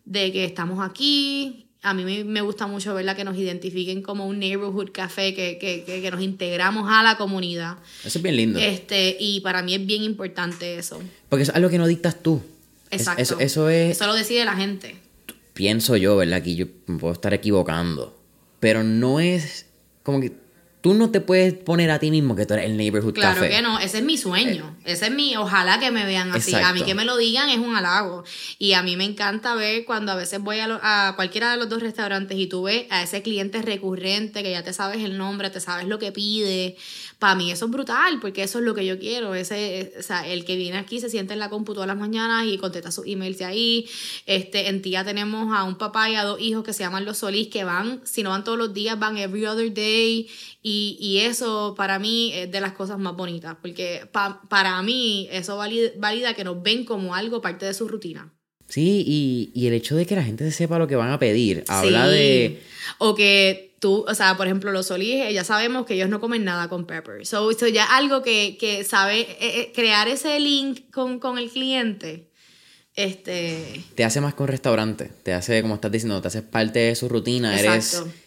de que estamos aquí, a mí me, gusta mucho verla que nos identifiquen como un neighborhood café, que, que, que, nos integramos a la comunidad. Eso es bien lindo. Este, y para mí es bien importante eso. Porque es algo que no dictas tú. Exacto. eso, eso, es... Eso lo decide la gente. Pienso yo, ¿verdad? Que yo me puedo estar equivocando. Pero no es como que tú no te puedes poner a ti mismo que tú eres el neighborhood claro café. Claro que no, ese es mi sueño, eh, ese es mi, ojalá que me vean así, a mí que me lo digan es un halago y a mí me encanta ver cuando a veces voy a, a, cualquiera de los dos restaurantes y tú ves a ese cliente recurrente que ya te sabes el nombre, te sabes lo que pide, para mí eso es brutal porque eso es lo que yo quiero, ese, o sea, el que viene aquí se siente en la compu todas las mañanas y contesta sus emails de ahí, este, en tía tenemos a un papá y a dos hijos que se llaman los Solís que van, si no van todos los días, van every other day y, y, eso para mí es de las cosas más bonitas, porque para mí eso valida, que nos ven como algo parte de su rutina. Sí, y, y, el hecho de que la gente sepa lo que van a pedir, habla de... O que tú, o sea, por ejemplo, los solís, ya sabemos que ellos no comen nada con pepper. So, so ya algo que, que sabe eh, eh, crear ese link con, con el cliente. Este... Te hace más con restaurante, te hace, como estás diciendo, te haces parte de su rutina, Exacto. eres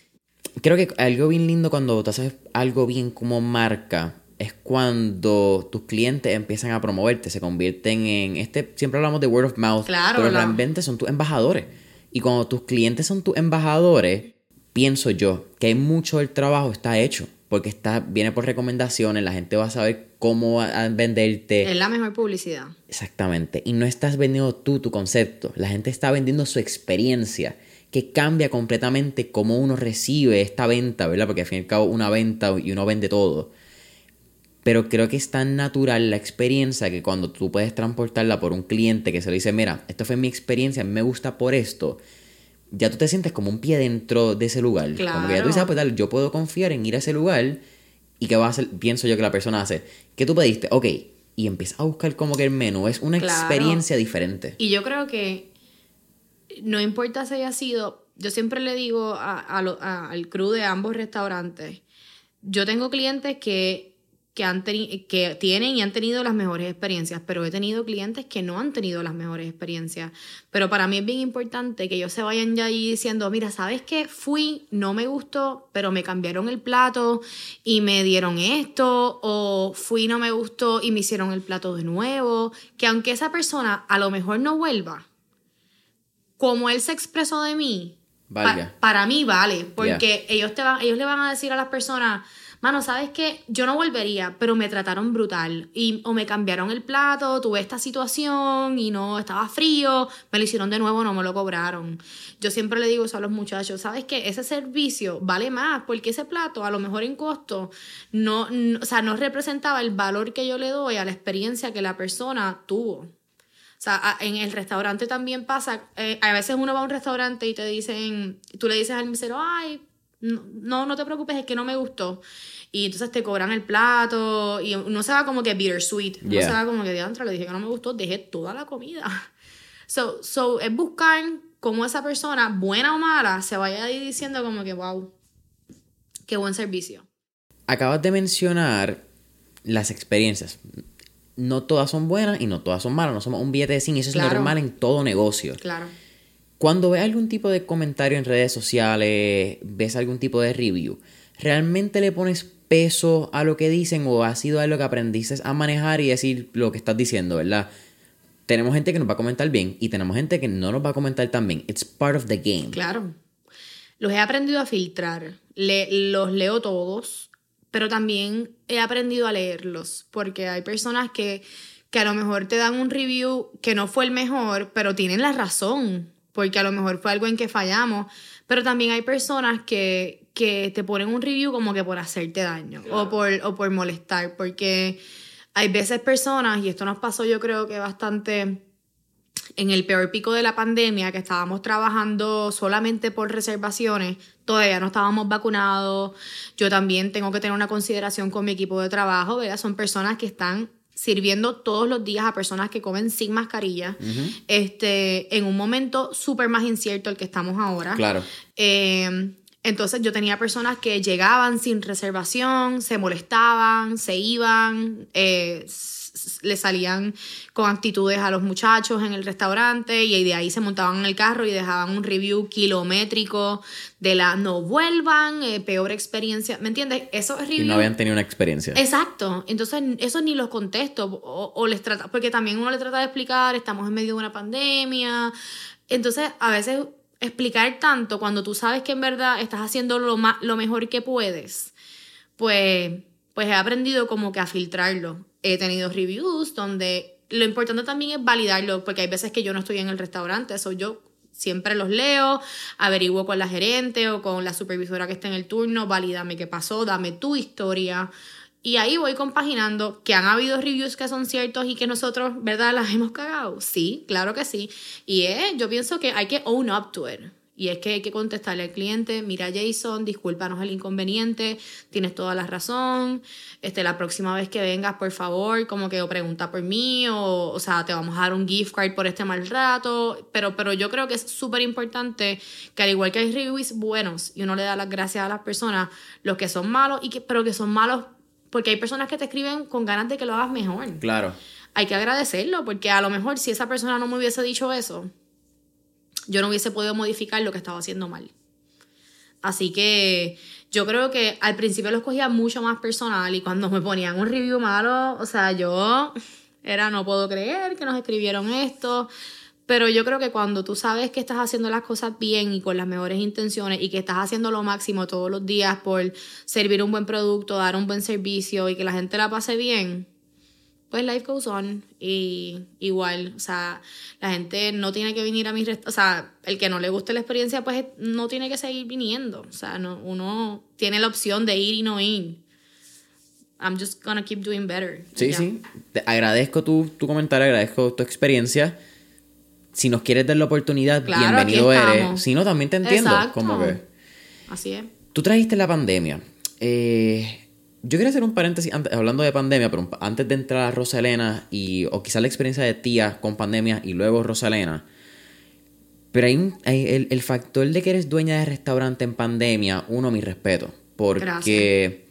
creo que algo bien lindo cuando tú haces algo bien como marca es cuando tus clientes empiezan a promoverte, se convierten en este, siempre hablamos de word of mouth, claro, pero realmente son tus embajadores. Y cuando tus clientes son tus embajadores, pienso yo que mucho del trabajo está hecho, porque está viene por recomendaciones, la gente va a saber cómo venderte. Es la mejor publicidad. Exactamente, y no estás vendiendo tú tu concepto, la gente está vendiendo su experiencia que cambia completamente cómo uno recibe esta venta, ¿verdad? Porque al fin y al cabo una venta y uno vende todo. Pero creo que es tan natural la experiencia que cuando tú puedes transportarla por un cliente que se le dice, mira, esto fue mi experiencia, me gusta por esto, ya tú te sientes como un pie dentro de ese lugar. Como que ya tú dices, ah, pues yo puedo confiar en ir a ese lugar y que va a hacer, pienso yo que la persona hace, ¿qué tú pediste? Ok, y empieza a buscar como que el menú es una experiencia diferente. Y yo creo que no importa si haya sido, yo siempre le digo al crew de ambos restaurantes, yo tengo clientes que, que, han que tienen y han tenido las mejores experiencias, pero he tenido clientes que no han tenido las mejores experiencias. Pero para mí es bien importante que ellos se vayan ya ahí diciendo, mira, ¿sabes qué? Fui, no me gustó, pero me cambiaron el plato y me dieron esto, o fui, no me gustó y me hicieron el plato de nuevo, que aunque esa persona a lo mejor no vuelva, como él se expresó de mí, para mí vale, porque ellos, te van, ellos le van a decir a las personas, mano, ¿sabes qué? Yo no volvería, pero me trataron brutal. Y, o me cambiaron el plato, tuve esta situación y no estaba frío, me lo hicieron de nuevo, no me lo cobraron. Yo siempre le digo eso a los muchachos, ¿sabes qué? Ese servicio vale más, porque ese plato, a lo mejor en costo, no, no o sea, no representaba el valor que yo le doy a la experiencia que la persona tuvo. O sea, en el restaurante también pasa, eh, a veces uno va a un restaurante y te dicen, tú le dices al mesero, ay, no, no te preocupes, es que no me gustó. Y entonces te cobran el plato y uno se va como que bittersweet. Uno se va como que, de le dije que no me gustó, dejé toda la comida. So, so es buscar cómo esa persona, buena o mala, se vaya ahí diciendo como que, wow, qué buen servicio. Acabas de mencionar las experiencias no todas son buenas y no todas son malas. No somos un billete de 100 y eso es normal en todo negocio. Claro. Cuando ves algún tipo de comentario en redes sociales, ves algún tipo de review, ¿realmente le pones peso a lo que dicen o ha sido algo que aprendiste a manejar y decir lo que estás diciendo, ¿verdad? Tenemos gente que nos va a comentar bien y tenemos gente que no nos va a comentar tan bien. It's part of the game. Claro. Los he aprendido a filtrar. los leo todos, pero también he aprendido a leerlos porque hay personas que, que a lo mejor te dan un review que no fue el mejor, pero tienen la razón porque a lo mejor fue algo en que fallamos. Pero también hay personas que, que te ponen un review como que por hacerte daño o, por, o por molestar, porque hay veces personas, y esto nos pasó yo creo que bastante en el peor pico de la pandemia, que estábamos trabajando solamente por reservaciones, todavía no estábamos vacunados, yo también tengo que tener una consideración con mi equipo de trabajo, ¿verdad? Son personas que están sirviendo todos los días a personas que comen sin mascarilla, este, en un momento súper más incierto el que estamos ahora. Claro. Eh, entonces yo tenía personas que llegaban sin reservación, se molestaban, se iban, eh, le salían con actitudes a los muchachos en el restaurante y de ahí se montaban en el carro y dejaban un review kilométrico de la no vuelvan, eh, peor experiencia, ¿me entiendes? Eso es Y no habían tenido una experiencia. Exacto, entonces eso ni los contesto o, o les trata, porque también uno le trata de explicar, estamos en medio de una pandemia, entonces a veces explicar tanto cuando tú sabes que en verdad estás haciendo lo, lo mejor que puedes, pues, pues he aprendido como que a filtrarlo. He tenido reviews donde lo importante también es validarlo, porque hay veces que yo no estoy en el restaurante, eso yo siempre los leo, averiguo con la gerente o con la supervisora que está en el turno, valídame qué pasó, dame tu historia. Y ahí voy compaginando que han habido reviews que son ciertos y que nosotros, ¿verdad?, las hemos cagado. Sí, claro que sí. Y yo pienso que hay que own up to it. Y es que hay que contestarle al cliente, mira Jason, discúlpanos el inconveniente, tienes toda la razón, este, la próxima vez que vengas, por favor, como que o pregunta por mí, o, o sea, te vamos a dar un gift card por este mal rato, pero, pero yo creo que es súper importante que al igual que hay reviews buenos y uno le da las gracias a las personas, los que son malos, y que, pero que son malos porque hay personas que te escriben con ganas de que lo hagas mejor. Claro. Hay que agradecerlo, porque a lo mejor si esa persona no me hubiese dicho eso, yo no hubiese podido modificar lo que estaba haciendo mal. Así que yo creo que al principio lo escogía mucho más personal y cuando me ponían un review malo, o sea, yo era no puedo creer que nos escribieron esto. Pero yo creo que cuando tú sabes que estás haciendo las cosas bien y con las mejores intenciones y que estás haciendo lo máximo todos los días por servir un buen producto, dar un buen servicio y que la gente la pase bien, pues life goes on. Y igual, o sea, la gente no tiene que venir a mi O sea, el que no le guste la experiencia, pues no tiene que seguir viniendo. O sea, no, uno tiene la opción de ir y no ir. I'm just gonna keep doing better. Sí, sí. Te agradezco tu, tu comentario, agradezco tu experiencia si nos quieres dar la oportunidad, bienvenido eres. Si no, también te entiendo. Como que... Así es. Tú trajiste la pandemia. Eh, yo quería hacer un paréntesis hablando de pandemia, pero antes de entrar a Rosalena y, o quizás la experiencia de tía con pandemia y luego Rosalena. Pero hay, hay el, factor de que eres dueña de restaurante en pandemia, uno, mi respeto. Porque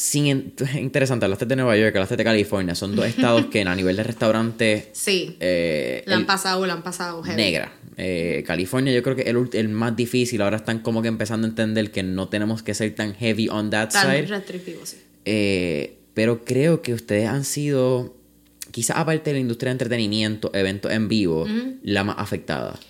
sin interesante, hablaste de Nueva York, hablaste de California, son dos estados que a nivel de restaurante... Sí. Eh, la han pasado, la han pasado. Negra. Eh, California yo creo que es el, el, más difícil, ahora están como que empezando a entender que no tenemos que ser tan heavy on that tan side. restrictivos, sí. Eh, pero creo que ustedes han sido, quizás aparte de la industria de entretenimiento, eventos en vivo, la más afectada.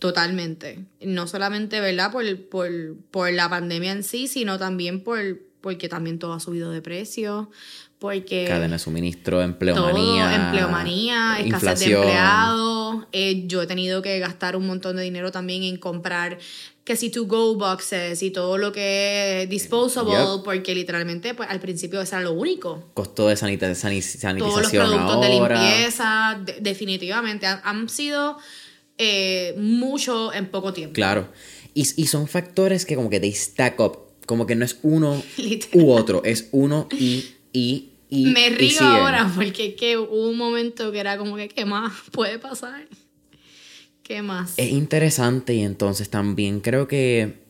Totalmente. No solamente, ¿verdad? Por, por, por la pandemia en sí, sino también por porque también todo ha subido de precio, porque... Cadena de suministro, empleomanía. Todo, empleomanía, escasez de empleados. Eh, yo he tenido que gastar un montón de dinero también en comprar que si to go boxes y todo lo que es disposable, porque literalmente pues, al principio eso era lo único. Costo de sanitización. Todos los productos de limpieza, definitivamente, han, sido eh, mucho en poco tiempo. Claro. Y, y, son factores que como que they stack up como que no es uno u otro, es uno y, y, y. Me río ahora porque es que hubo un momento que era como que, ¿qué más puede pasar? ¿Qué más? Es interesante y entonces también creo que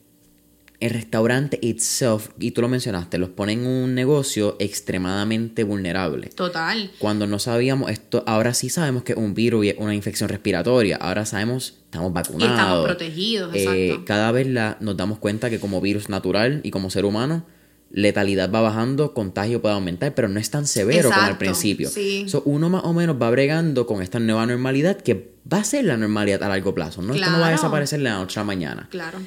el restaurante itself, y tú lo mencionaste, los ponen en un negocio extremadamente vulnerable. Total. Cuando no sabíamos esto, ahora sí sabemos que es un virus y es una infección respiratoria. Ahora sabemos, estamos Y vacunados. estamos protegidos, Eh, exacto. cada vez la, nos damos cuenta que como virus natural y como ser humano, letalidad va bajando, contagio puede aumentar, pero no es tan severo como al principio. sí. So, uno más o menos va bregando con esta nueva normalidad que va a ser la normalidad a largo plazo. No, esto no va a Claro. desaparecer de la noche a la mañana. Claro.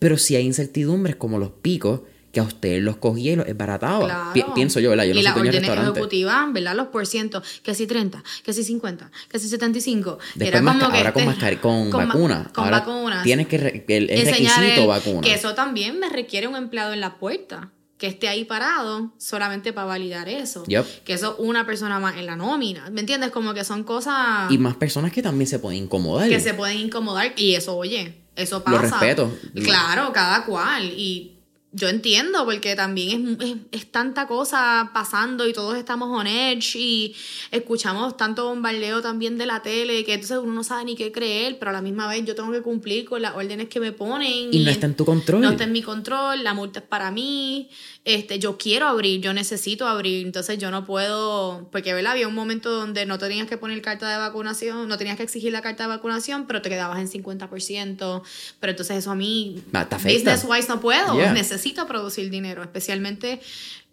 Pero si hay incertidumbres como los picos, que a ustedes los cogía y los esbarataba. Claro. Pi- pienso yo, ¿verdad? Yo y no soy las órdenes ejecutivas, ¿verdad? Los por ciento, que si 30, que si 50, que si 75. Después masca- ahora con, mascar- con, ma- vacuna. Con ahora vacunas. Tienes que. re- el, el requisito el- vacuna. Que eso también me requiere un empleado en la puerta. Que esté ahí parado solamente para validar eso. Yup. Que eso una persona más en la nómina. ¿Me entiendes? Como que son cosas Y más personas que también se pueden incomodar. que se pueden incomodar. Y eso, oye, eso pasa. Lo respeto. Claro, cada cual. Y yo entiendo, porque también es, es, es tanta cosa pasando y todos estamos on edge y escuchamos tanto bombardeo también de la tele que entonces uno no sabe ni qué creer, pero a la misma vez yo tengo que cumplir con las órdenes que me ponen. Y no está en tu control. No está en mi control, la multa es para mí, este, yo quiero abrir, yo necesito abrir, entonces yo no puedo, porque ¿verdad? había un momento donde no tenías que poner carta de vacunación, no tenías que exigir la carta de vacunación, pero te quedabas en 50%, pero entonces eso a mí, afecta. business wise no puedo, Yeah. necesito producir dinero, especialmente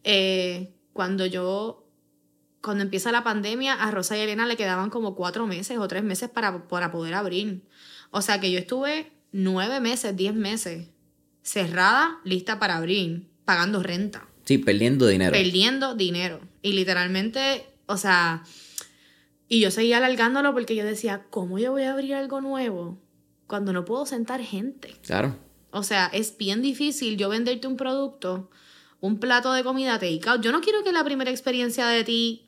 eh, cuando yo... Cuando empieza la pandemia, a Rosa y Elena le quedaban como cuatro meses o tres meses para, para poder abrir. O sea que yo estuve nueve meses, diez meses cerrada, lista para abrir, pagando renta, Sí, perdiendo dinero. perdiendo dinero. Y literalmente, o sea, y yo seguía alargándolo porque yo decía, ¿cómo yo voy a abrir algo nuevo cuando no puedo sentar gente? Claro. O sea, es bien difícil yo venderte un producto, un plato de comida takeout. Yo no quiero que la primera experiencia de ti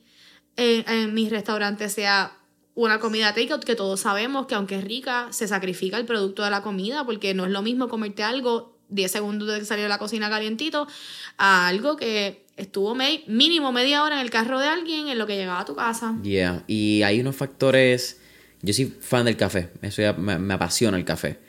en, en mis restaurantes sea una comida takeout, que todos sabemos que aunque es rica, se sacrifica el producto de la comida, porque no es lo mismo comerte algo 10 segundos de que salió de la cocina calientito a algo que estuvo me- mínimo media hora en el carro de alguien en lo que llegaba a tu casa. Yeah. Y hay unos factores. Yo soy fan del café. Eso ya me apasiona el café.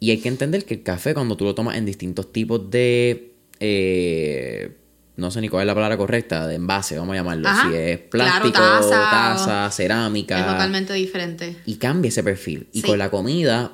Y hay que entender que el café, cuando tú lo tomas en distintos tipos de. eh, no sé ni cuál es la palabra correcta, de envase, vamos a llamarlo. Ajá. Si es Claro, plástico, taza, taza, cerámica. Es totalmente diferente. y cambia ese perfil. Y Sí. con la comida,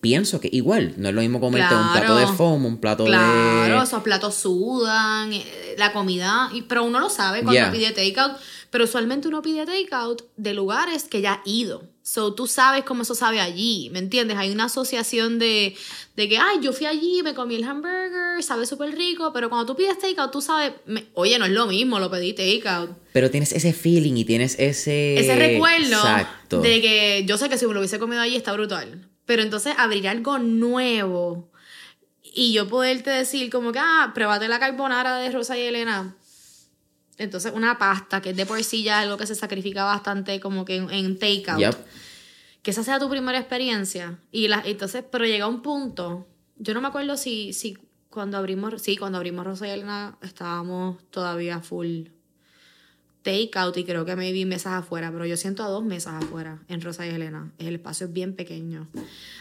pienso que igual, no es lo mismo comerte un plato de Claro. foam, un plato Claro, de... esos platos sudan, eh, la comida, pero uno lo sabe cuando Yeah. pide takeout, pero usualmente uno pide takeout de lugares que ya ha ido. So, tú sabes cómo eso sabe allí, ¿me entiendes? Hay una asociación de, de que, ay, yo fui allí, me comí el hamburger, sabe súper rico, pero cuando tú pides takeout, tú sabes, me- oye, no es lo mismo, lo pedí takeout. Pero tienes ese feeling y tienes ese... Ese recuerdo Exacto. de que yo sé que si me lo hubiese comido allí está brutal. Pero entonces abrir algo nuevo y yo poderte decir como que, ah, pruébate la carbonara de Rosa y Elena. Entonces una pasta que es de por sí ya algo que se sacrifica bastante como que en, en takeout. Yep. Que esa sea tu primera experiencia. Y la, entonces, pero llega un punto, yo no me acuerdo si, si cuando abrimos, sí, cuando abrimos Rosa y Elena estábamos todavía full takeout y creo que me vi mesas afuera, pero yo siento a dos mesas afuera en Rosa y Elena. El espacio es bien pequeño. ¿Qué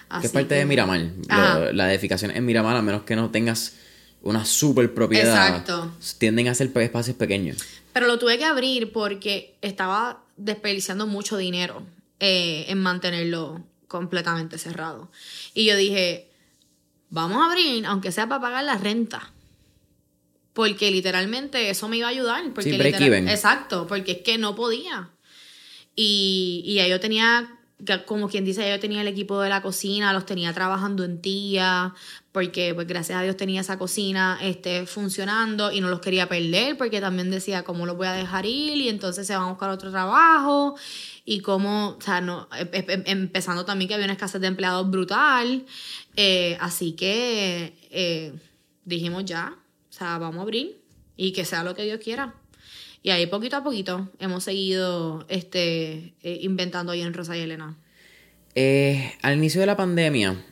Así parte que- de Miramar? Lo- la edificación en Miramar, a menos que no tengas una super propiedad, Exacto. tienden a ser espacios pequeños. Pero lo tuve que abrir porque estaba desperdiciando mucho dinero eh, en mantenerlo completamente cerrado. Y yo dije, vamos a abrir, aunque sea para pagar la renta. Porque literalmente eso me iba a ayudar. Porque Sí, break even. Exacto, porque es que no podía. Y, y ya yo tenía, como quien dice, yo tenía el equipo de la cocina, los tenía trabajando en tía, porque pues gracias a Dios tenía esa cocina este, funcionando y no los quería perder, porque también decía, ¿cómo los voy a dejar ir? Y entonces se van a buscar otro trabajo. Y cómo, o sea, no, em- em- empezando también que había una escasez de empleados brutal. Eh, así que eh, dijimos ya, o sea, vamos a abrir y que sea lo que Dios quiera. Y ahí poquito a poquito hemos seguido este, eh, inventando ahí en Rosa y Elena. Eh, al inicio de la pandemia,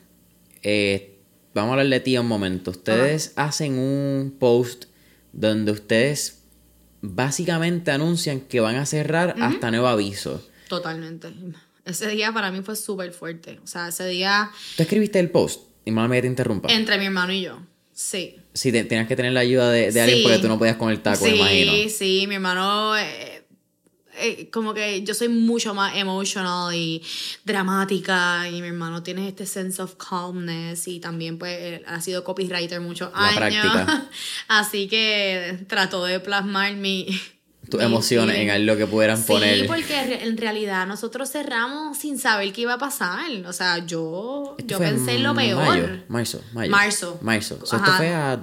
eh, vamos a hablar de ti un momento. Ustedes hacen un post donde ustedes básicamente anuncian que van a cerrar hasta nuevo aviso. Totalmente. Ese día para mí fue súper fuerte. O sea, ese día Tú escribiste el post, y mal me te interrumpa. entre mi hermano y yo. Sí. Sí, te- tenías que tener la ayuda de, de alguien Sí. porque tú no podías con el taco, sí, me imagino. sí, mi hermano, eh, eh, como que yo soy mucho más emotional y dramática y mi hermano tiene este sense of calmness y también pues ha sido copywriter muchos La años. práctica. Así que trató de plasmar mi... Tus emociones en algo que pudieran Sí, poner. porque re- en realidad nosotros cerramos sin saber qué iba a pasar. O sea, yo, Esto yo pensé en lo peor. Mayo, marzo, mayo. Marzo. Marzo. O sea, esto fue a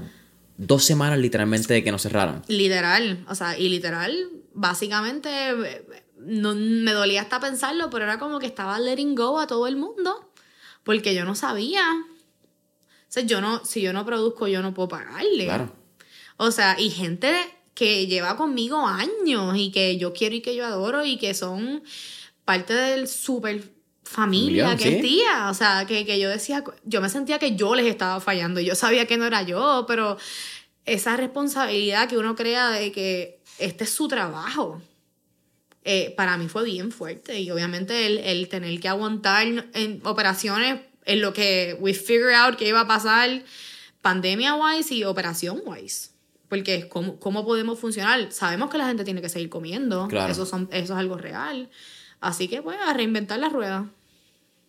dos semanas literalmente de que nos cerraron. Literal, o sea, y literal, básicamente, no, me dolía hasta pensarlo, pero era como que estaba letting go a todo el mundo, porque yo no sabía. O sea, yo no, si yo no produzco, yo no puedo pagarle. Claro. O sea, y gente que lleva conmigo años y que yo quiero y que yo adoro y que son parte del super familia que sí. es tía. O sea, que, que yo decía, yo me sentía que yo les estaba fallando y yo sabía que no era yo, pero esa responsabilidad que uno crea de que este es su trabajo. eh, para mí fue bien fuerte y obviamente el, el tener que aguantar en operaciones en lo que we figure out que iba a pasar pandemia wise y operación wise. Porque es cómo, cómo podemos funcionar. Sabemos que la gente tiene que seguir comiendo. Claro. Eso, son, eso es algo real. Así que, pues, a reinventar la rueda.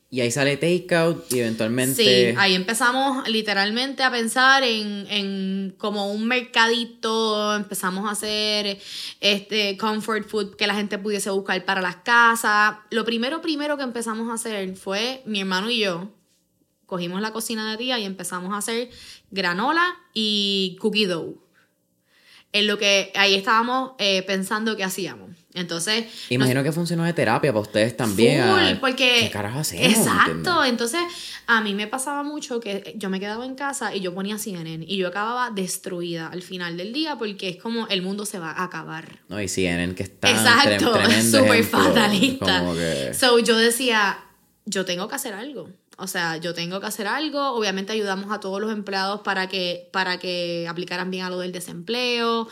Y ahí sale Takeout y eventualmente. Sí, ahí empezamos literalmente a pensar en, en como un mercadito, empezamos a hacer este comfort food que la gente pudiese buscar para las casas. Lo primero, primero que empezamos a hacer fue mi hermano y yo. Cogimos la cocina de tía y empezamos a hacer granola y cookie dough. En lo que ahí estábamos eh, pensando qué hacíamos. Entonces, Imagino que funcionó de terapia para ustedes también. Full, porque... ¿Qué carajo hacemos? Exacto. ¿Entiendes? Entonces, a mí me pasaba mucho que yo me quedaba en casa y yo ponía CNN y yo acababa destruida al final del día porque es como el mundo se va a acabar. No, y CNN, que está Exacto, súper fatalista. Como que... So, yo decía, yo tengo que hacer algo. O sea, yo tengo que hacer algo. Obviamente ayudamos a todos los empleados para que, para que aplicaran bien a lo del desempleo.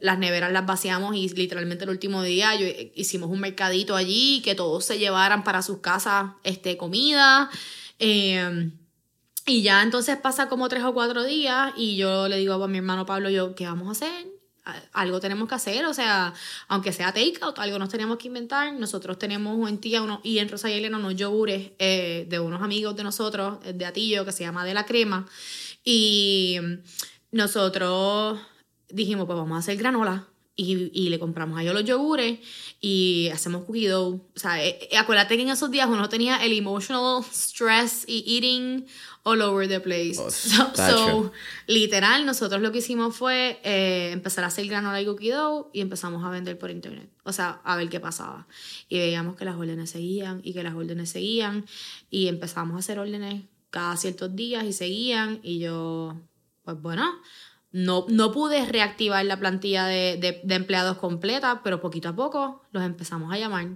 Las neveras las vaciamos y literalmente el último día yo, hicimos un mercadito allí, que todos se llevaran para sus casas este, comida. Eh, y ya entonces pasa como tres o cuatro días y yo le digo a mi hermano Pablo, yo, ¿qué vamos a hacer? Algo tenemos que hacer, o sea, aunque sea takeout, algo nos tenemos que inventar. Nosotros tenemos en tía uno, y en Rosa y Elena unos yogures eh, de unos amigos de nosotros, eh, de Atillo, que se llama De la Crema. Y nosotros dijimos, pues vamos a hacer granola. Y, le compramos a ellos los yogures y hacemos cookie dough. O sea, eh, acuérdate que en esos días uno tenía el emotional stress y eating all over the place. Oh, so, so, literal, nosotros lo que hicimos fue eh, empezar a hacer granola y cookie dough y empezamos a vender por internet. O sea, a ver qué pasaba. Y veíamos que las órdenes seguían y que las órdenes seguían. Y empezamos a hacer órdenes cada ciertos días y seguían. Y yo, pues bueno, no, no pude reactivar la plantilla de, de- de empleados completa, pero poquito a poco los empezamos a llamar.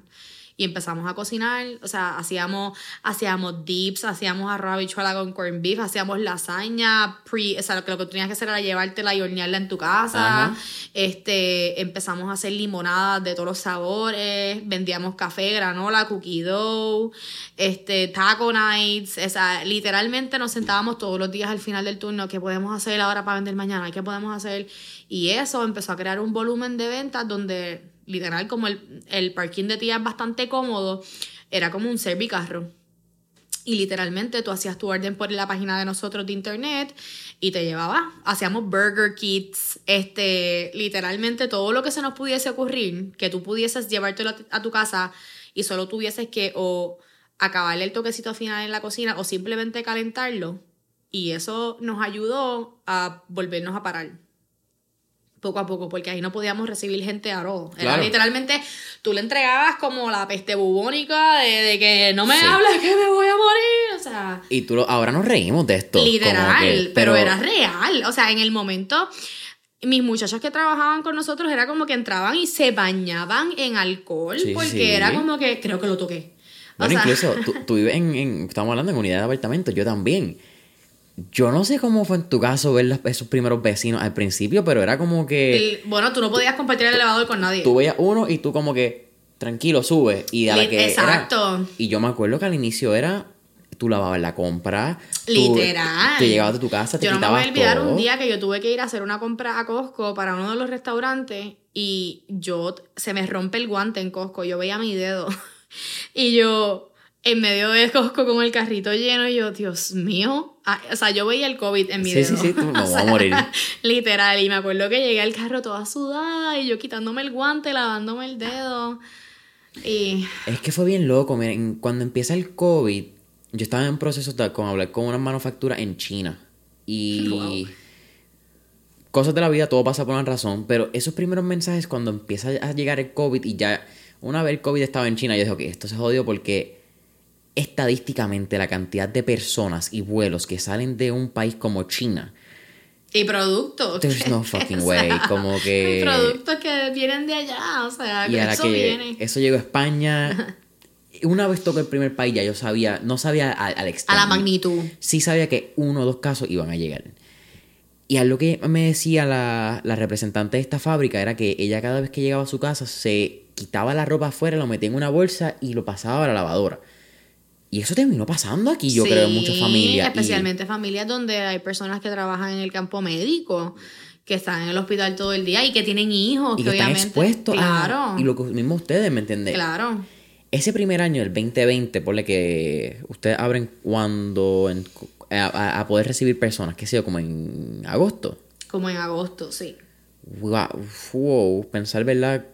Y empezamos a cocinar, o sea, hacíamos, hacíamos dips, hacíamos arroz habichuela con corned beef, hacíamos lasaña, pre, o sea, lo que, lo que tenías que hacer era llevártela y hornearla en tu casa. Ajá. Este, empezamos a hacer limonadas de todos los sabores, vendíamos café, granola, cookie dough, este, taco nights, o sea, literalmente nos sentábamos todos los días al final del turno, ¿qué podemos hacer ahora para vender mañana? ¿Qué podemos hacer? Y eso empezó a crear un volumen de ventas donde, literal, como el, el parking de tía es bastante cómodo, era como un servicarro. Y literalmente tú hacías tu orden por la página de nosotros de internet y te llevaba. Hacíamos burger kits, este, literalmente todo lo que se nos pudiese ocurrir, que tú pudieses llevártelo a tu- casa y solo tuvieses que o acabarle el toquecito final en la cocina o simplemente calentarlo. Y eso nos ayudó a volvernos a parar poco a poco, porque ahí no podíamos recibir gente a all. Era literalmente, tú le entregabas como la peste bubónica de, de que no me Sí. hables que me voy a morir. O sea, Y tú lo- ahora nos reímos de esto. literal, que- pero, era real. O sea, en el momento, mis muchachos que trabajaban con nosotros era como que entraban y se bañaban en alcohol, Sí, porque sí. era como que, creo que lo toqué. O Bueno, sea, incluso tú, tú vives en, en- Estamos hablando en unidad de apartamento, yo también. Yo no sé cómo fue en tu caso ver las- esos primeros vecinos al principio, pero era como que. el- bueno, tú no podías compartir el elevador con nadie. Tú veías uno y tú como que. Tranquilo, subes. Y a la que. era- Exacto. y yo me acuerdo que al inicio era. tú lavabas la compra. tú- Literal. Te llegabas de tu casa, te yo no me voy quitabas a olvidar todo. un día que yo tuve que ir a hacer una compra a Costco para uno de los restaurantes y yo se me rompe el guante en Costco. Yo veía mi dedo y yo en medio de Costco con el carrito lleno y yo, Dios mío. Ah, o sea, yo veía el COVID en mi Sí, sí, dedo. sí, tú, no, O voy a morir. Literal. Y me acuerdo que llegué al carro toda sudada y yo quitándome el guante, lavándome el dedo. Y Es que fue bien loco. Miren, cuando empieza el COVID, yo estaba en proceso de con hablar con una manufactura en China. Y. Wow. Cosas de la vida, todo pasa por una razón. Pero esos primeros mensajes, cuando empieza a llegar el COVID y ya. Una vez el COVID estaba en China, yo dije, ok, esto se jodió porque. Estadísticamente, la cantidad de personas y vuelos que salen de un país como China. Y productos. There's no fucking O way, sea, como que- Productos que vienen de allá, o sea, Y a eso que viene. eso llegó a España. Una vez toqué el primer país, ya yo sabía, no sabía al, al A extremo. la magnitud. sí sabía que uno o dos casos iban a llegar. Y a lo que me decía la, la representante de esta fábrica era que ella cada vez que llegaba a su casa se quitaba la ropa afuera, lo metía en una bolsa y lo pasaba a la lavadora. Y eso terminó pasando aquí, yo Sí, creo, en muchas familias. Y- Especialmente familias donde hay personas que trabajan en el campo médico, que están en el hospital todo el día y que tienen hijos, y, que, que están obviamente. expuestos claro, a... Y lo que mismo ustedes, ¿me entienden? claro. Ese primer año, el 2020, ponle que ustedes abren cuando... en- a, poder recibir personas, qué sé yo, como en agosto. Como en agosto, sí. Wow, wow, pensar, ¿verdad?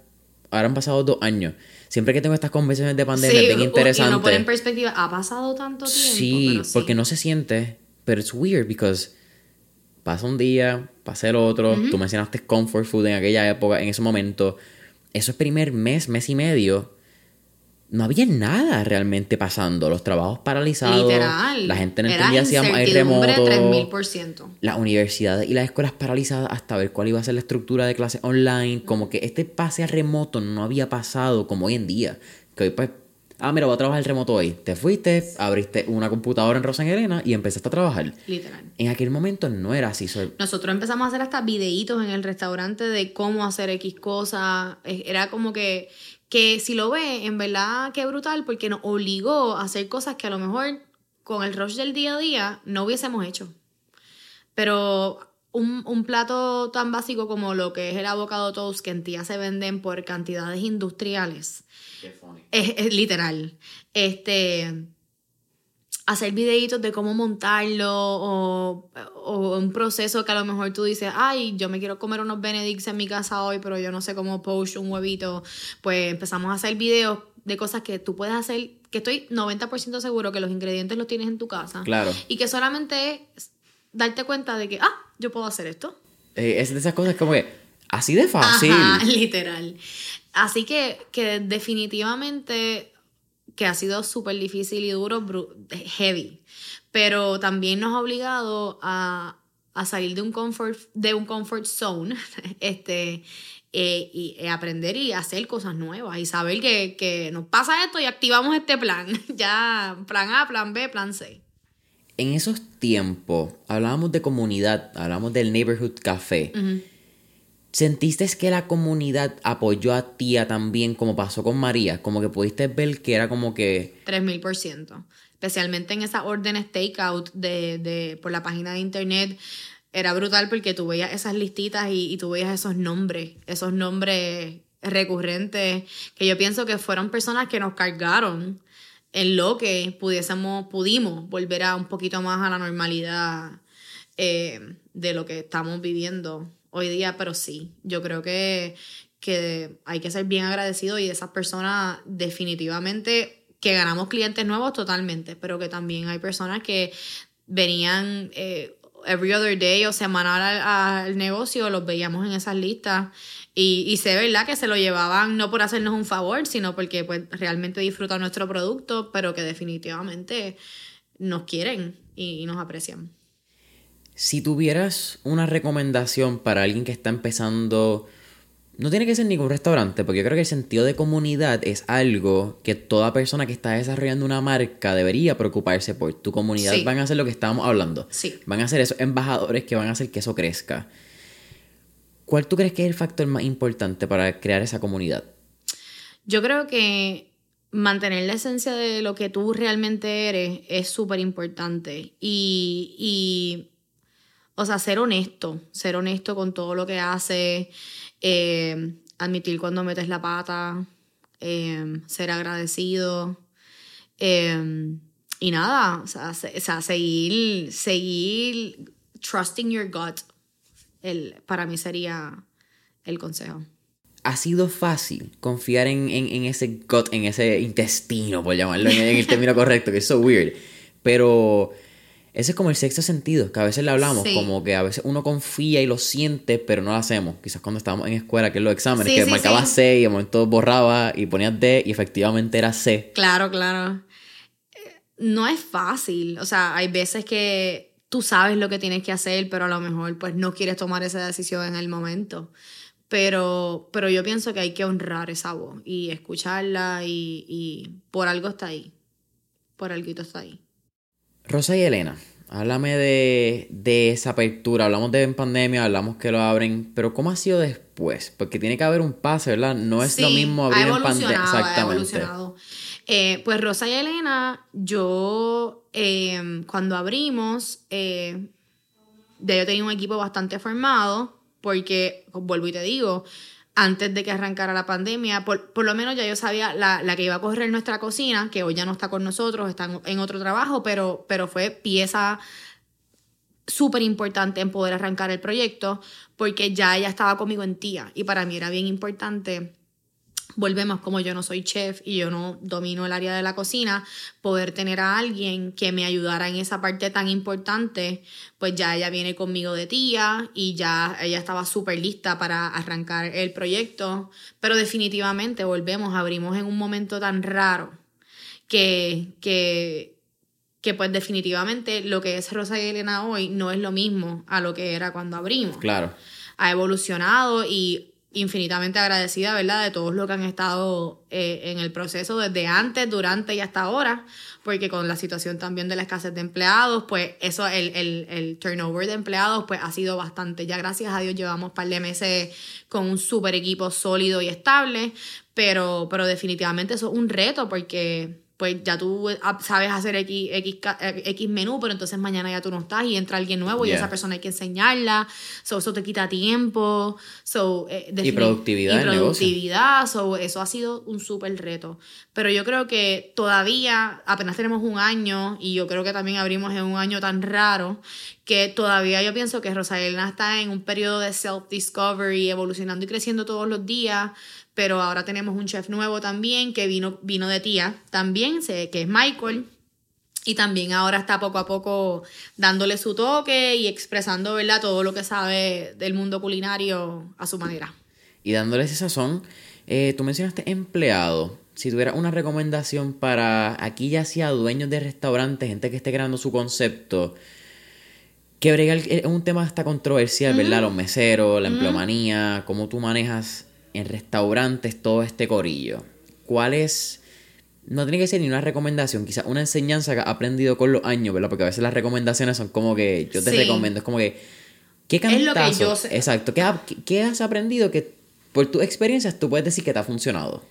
Ahora han pasado dos años. Siempre que tengo estas conversaciones de pandemia, sí, es bien interesante. Y uno pone en perspectiva, ha pasado tanto tiempo. sí, pero sí. porque no se siente, pero es weird because pasa un día, pasa el otro. Tú mencionaste comfort food en aquella época, en ese momento. Eso es primer mes, mes y medio. No había nada realmente pasando. Los trabajos paralizados. Literal. La gente no entendía si íbamos a ir remoto. 3000%. Las universidades y las escuelas paralizadas hasta ver cuál iba a ser la estructura de clases online. Como que este pase a remoto no había pasado como hoy en día. Que hoy pues, ah, mira, voy a trabajar remoto hoy. Te fuiste, abriste una computadora en Rosa Elena y empezaste a trabajar. Literal. En aquel momento no era así. so- Nosotros empezamos a hacer hasta videitos en el restaurante de cómo hacer X cosas. Era como que, que si lo ve, en verdad que brutal, porque nos obligó a hacer cosas que a lo mejor con el rush del día a día no hubiésemos hecho. Pero un, un plato tan básico como lo que es el avocado toast, que en tía se venden por cantidades industriales, es, es literal. Este hacer videitos de cómo montarlo o, o un proceso que a lo mejor tú dices, ay, yo me quiero comer unos Benedicts en mi casa hoy, pero yo no sé cómo poach un huevito. Pues empezamos a hacer videos de cosas que tú puedes hacer, que estoy 90% seguro que los ingredientes los tienes en tu casa. Claro. Y que solamente es darte cuenta de que, ah, yo puedo hacer esto. Eh, es de esas cosas como que así de fácil. Ajá, literal. Así que, que definitivamente que ha sido súper difícil y duro, heavy. Pero también nos ha obligado a, a salir de un comfort, de un comfort zone, este, eh, y eh, aprender y hacer cosas nuevas y saber que, que nos pasa esto y activamos este plan. ya, plan A, plan B, plan C. En esos tiempos hablábamos de comunidad, hablábamos del neighborhood café. ¿Sentiste que la comunidad apoyó a tía también como pasó con María? Como que pudiste ver que era como que... 3000%. Especialmente en esas órdenes takeout de, de, por la página de internet. Era brutal porque tú veías esas listitas y, y tú veías esos nombres, esos nombres recurrentes que yo pienso que fueron personas que nos cargaron en lo que pudiésemos, pudimos volver a un poquito más a la normalidad eh, de lo que estamos viviendo hoy día, pero sí, yo creo que, que hay que ser bien agradecido y de esas personas definitivamente que ganamos clientes nuevos totalmente, pero que también hay personas que venían eh, every other day o semanal al, negocio, los veíamos en esas listas y, y sé, ¿verdad? Que se lo llevaban no por hacernos un favor, sino porque pues realmente disfrutan nuestro producto, pero que definitivamente nos quieren y nos aprecian. Si tuvieras una recomendación para alguien que está empezando, no tiene que ser ningún restaurante, porque yo creo que el sentido de comunidad es algo que toda persona que está desarrollando una marca debería preocuparse por. Tu comunidad Sí. van a hacer lo que estábamos hablando. Sí. Van a ser esos embajadores que van a hacer que eso crezca. ¿Cuál tú crees que es el factor más importante para crear esa comunidad? Yo creo que mantener la esencia de lo que tú realmente eres es súper importante. Y, y, o sea, ser honesto, ser honesto con todo lo que haces, eh, admitir cuando metes la pata, eh, ser agradecido. Eh, y nada, o sea, o sea, seguir, seguir trusting your gut, el, para mí sería el consejo ha sido fácil confiar en, ese gut, en ese intestino, por llamarlo en, el término correcto, que es so weird. Pero ese es como el sexto sentido, que a veces le hablamos, como que a veces uno confía y lo siente, pero no lo hacemos. Quizás cuando estábamos en escuela, que es los exámenes, que marcaba C y de momento borraba y ponías D y efectivamente era C. Claro, claro. Eh, no es fácil, o sea, hay veces que tú sabes lo que tienes que hacer, pero a lo mejor pues no quieres tomar esa decisión en el momento. Pero, pero yo pienso que hay que honrar esa voz y escucharla y, y por algo está ahí. Por algo está ahí. Rosa y Elena, háblame de, de, esa apertura. Hablamos de en pandemia, hablamos que lo abren, pero ¿cómo ha sido después? Porque tiene que haber un pase, ¿verdad? No es lo mismo abrir en pandemia. Exactamente. Ha. Eh, pues Rosa y Elena, yo eh, cuando abrimos, eh, ya yo tenía un equipo bastante formado porque, vuelvo y te digo, antes de que arrancara la pandemia, por, lo menos ya yo sabía la, la, que iba a correr nuestra cocina, que hoy ya no está con nosotros, está en, otro trabajo, pero, pero fue pieza súper importante en poder arrancar el proyecto, porque ya ella estaba conmigo en tía y para mí era bien importante volvemos como yo no soy chef y yo no domino el área de la cocina, poder tener a alguien que me ayudara en esa parte tan importante, pues ya ella viene conmigo de tía y ya ella estaba súper lista para arrancar el proyecto, pero definitivamente volvemos, abrimos en un momento tan raro que, que, que pues definitivamente lo que es Rosa y Elena hoy no es lo mismo a lo que era cuando abrimos. Claro. Ha evolucionado y infinitamente agradecida, ¿verdad?, de todos los que han estado eh, en el proceso desde antes, durante y hasta ahora, porque con la situación también de la escasez de empleados, pues eso, el, el, el turnover de empleados, pues ha sido bastante. Ya gracias a Dios llevamos un par de meses con un super equipo sólido y estable, pero, pero definitivamente eso es un reto porque pues ya tú ah, sabes hacer X, X, menú, pero entonces mañana ya tú no estás y entra alguien nuevo y esa persona hay que enseñarla, so, eso te quita tiempo, so, eh, y productividad. Y productividad, so, eso ha sido un súper reto. Pero yo creo que todavía, apenas tenemos un año y yo creo que también abrimos en un año tan raro, que todavía yo pienso que Rosalina está en un periodo de self-discovery, evolucionando y creciendo todos los días pero ahora tenemos un chef nuevo también que vino, vino de tía también, que es Michael. Y también ahora está poco a poco dándole su toque y expresando ¿verdad? todo lo que sabe del mundo culinario a su manera. Y dándole ese sazón, eh, tú mencionaste empleado. Si tuviera una recomendación para aquí ya sea dueños de restaurantes, gente que esté creando su concepto, que brega es un tema hasta controversial, ¿verdad? Los meseros, la empleomanía, cómo tú manejas en restaurantes todo este corillo? ¿Cuál es.? No tiene que ser ni una recomendación, quizás una enseñanza que has aprendido con los años, ¿verdad? Porque a veces las recomendaciones son como que yo te recomiendo, es como que. ¿Qué cantazo? Exacto. ¿Qué, ¿Qué has aprendido que por tus experiencias tú puedes decir que te ha funcionado?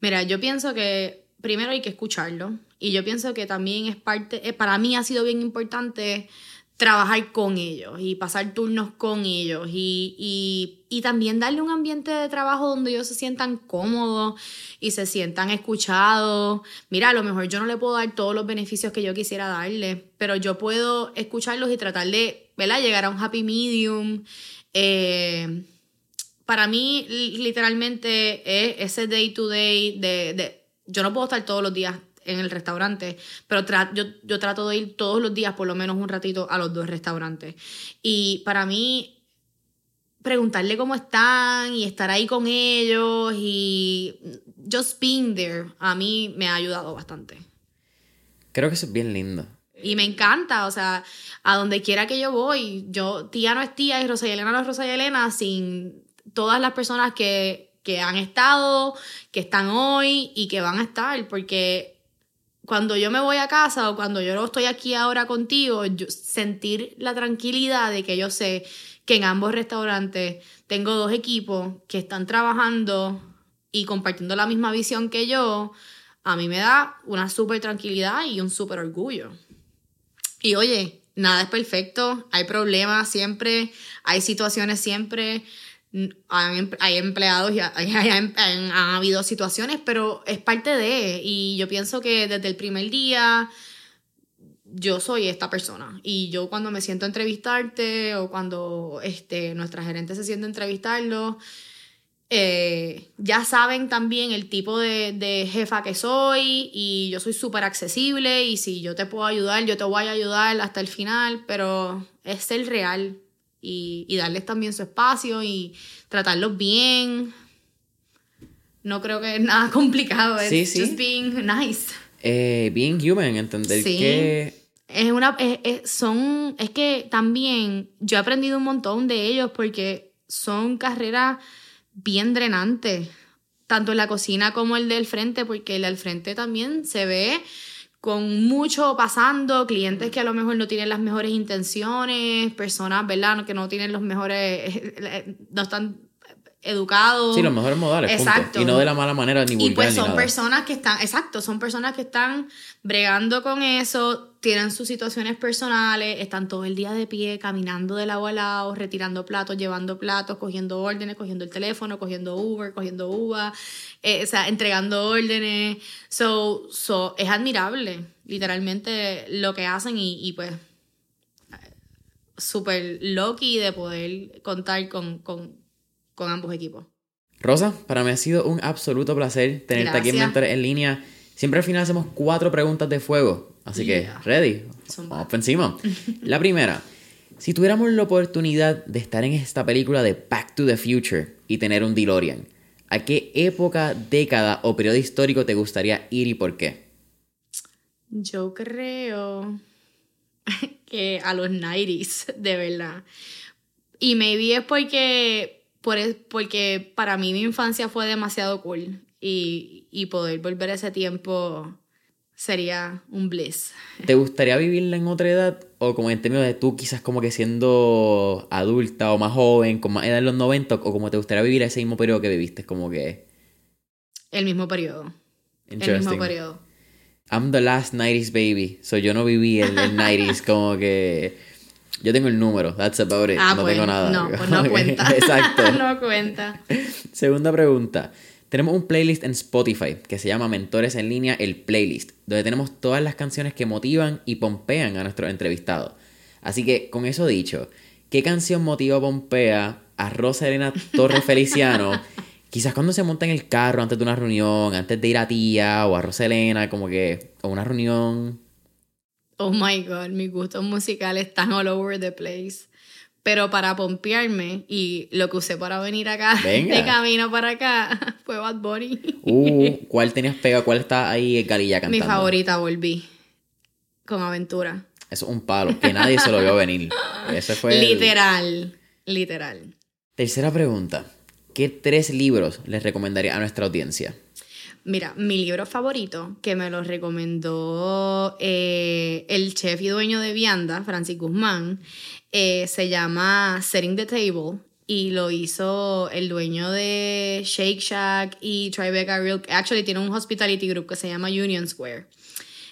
Mira, yo pienso que primero hay que escucharlo. Y yo pienso que también es parte. Eh, para mí ha sido bien importante trabajar con ellos y pasar turnos con ellos y, y, también darle un ambiente de trabajo donde ellos se sientan cómodos y se sientan escuchados. Mira, a lo mejor yo no le puedo dar todos los beneficios que yo quisiera darle, pero yo puedo escucharlos y tratar de ¿verdad? llegar a un happy medium. Eh, para mí, literalmente, es ese day to day de, de yo no puedo estar todos los días en el restaurante, pero yo, yo trato de ir todos los días por lo menos un ratito a los dos restaurantes. Y para mí, preguntarle cómo están y estar ahí con ellos y just being there, a mí me ha ayudado bastante. Creo que eso es bien lindo. Y me encanta, o sea, a donde quiera que yo voy, yo, tía no es tía y Rosa y Elena no es Rosa y Elena, sin todas las personas que, que han estado, que están hoy y que van a estar, porque cuando yo me voy a casa o cuando yo estoy aquí ahora contigo, sentir la tranquilidad de que yo sé que en ambos restaurantes tengo dos equipos que están trabajando y compartiendo la misma visión que yo, a mí me da una súper tranquilidad y un súper orgullo. Y oye, nada es perfecto, hay problemas siempre, hay situaciones siempre, hay empleados y han, habido situaciones, pero es parte de, y yo pienso que desde el primer día yo soy esta persona. Y yo cuando me siento a entrevistarte o cuando este, nuestra gerente se siente a entrevistarlo, eh, ya saben también el tipo de, jefa que soy y yo soy súper accesible y si yo te puedo ayudar, yo te voy a ayudar hasta el final, pero es ser real y, darles también su espacio y tratarlos bien. No creo que es nada complicado, es just being nice. Eh, being human, entender que... Es una, son, es que también yo he aprendido un montón de ellos porque son carreras bien drenante, tanto en la cocina como el del frente, porque el del frente también se ve con mucho pasando, clientes que a lo mejor no tienen las mejores intenciones, personas, ¿verdad? Que no tienen los mejores, no están educados. Sí, los mejores modales. Exacto. Y no de la mala manera ni vulgar, Y pues son personas que están, exacto, son personas que están bregando con eso, tienen sus situaciones personales, están todo el día de pie, caminando de lado a lado, retirando platos, llevando platos, cogiendo órdenes, cogiendo el teléfono, cogiendo Uber, cogiendo Uva, eh, o sea, entregando órdenes. So, so, es admirable, literalmente, lo que hacen y, y pues súper lucky de poder contar con, con con ambos equipos. Rosa, para mí ha sido un absoluto placer tenerte aquí en Mentores en línea. Siempre al final hacemos cuatro preguntas de fuego. Así que, ready. Vamos por encima. La primera. Si tuviéramos la oportunidad de estar en esta película de Back to the Future y tener un DeLorean, ¿a qué época, década o periodo histórico te gustaría ir y por qué? Yo creo que a los 90s, de verdad. Y maybe es porque porque para mí mi infancia fue demasiado cool y, y poder volver a ese tiempo sería un bliss. ¿Te gustaría vivirla en otra edad? O como en términos de tú quizás como que siendo adulta o más joven, con más edad en los 90, o como te gustaría vivir ese mismo periodo que viviste, como que... El mismo periodo. El mismo periodo. I'm the last 90s baby, so yo no viví el, el 90s como que... Yo tengo el número, that's about it. Ah, no tengo pues, nada. No, pues no cuenta. Exacto. no cuenta. Segunda pregunta. Tenemos un playlist en Spotify que se llama Mentores en línea, el playlist, donde tenemos todas las canciones que motivan y pompean a nuestros entrevistados. Así que, con eso dicho, ¿qué canción motiva o pompea a Rosa Elena Torres Feliciano? Quizás cuando se monta en el carro antes de una reunión, antes de ir a tía o a Rosa Elena, como que, o una reunión Oh my god, mis gustos musicales están all over the place. Pero para pompearme y lo que usé para venir acá, de camino para acá, fue Bad Bunny. Uh, ¿cuál tenías pega? ¿Cuál está ahí Galilla cantando? Mi favorita, Volví. Con Aventura. Eso es un palo, que nadie se lo vio venir. Ese fue. Literal, literal. Tercera pregunta. ¿Qué tres libros les recomendaría a nuestra audiencia? Mira, mi libro favorito, que me lo recomendó eh, el chef y dueño de Vianda, Francis Guzmán, eh, se llama Setting the Table y lo hizo el dueño de Shake Shack y Tribeca Real. Actually, tiene un hospitality group que se llama Union Square.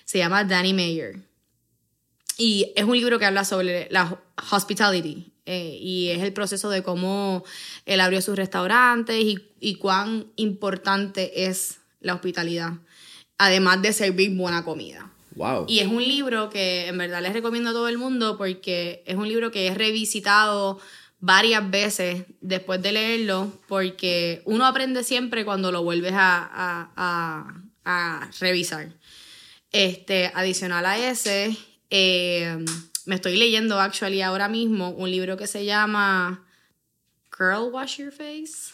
Se llama Danny Mayer. Y es un libro que habla sobre la hospitality. Eh, y es el proceso de cómo él abrió sus restaurantes y, y cuán importante es la hospitalidad, además de servir buena comida. Wow. Y es un libro que en verdad les recomiendo a todo el mundo porque es un libro que he revisitado varias veces después de leerlo porque uno aprende siempre cuando lo vuelves a, a, a, revisar. Este, adicional a ese, eh, me estoy leyendo actually ahora mismo un libro que se llama Girl Wash Your Face.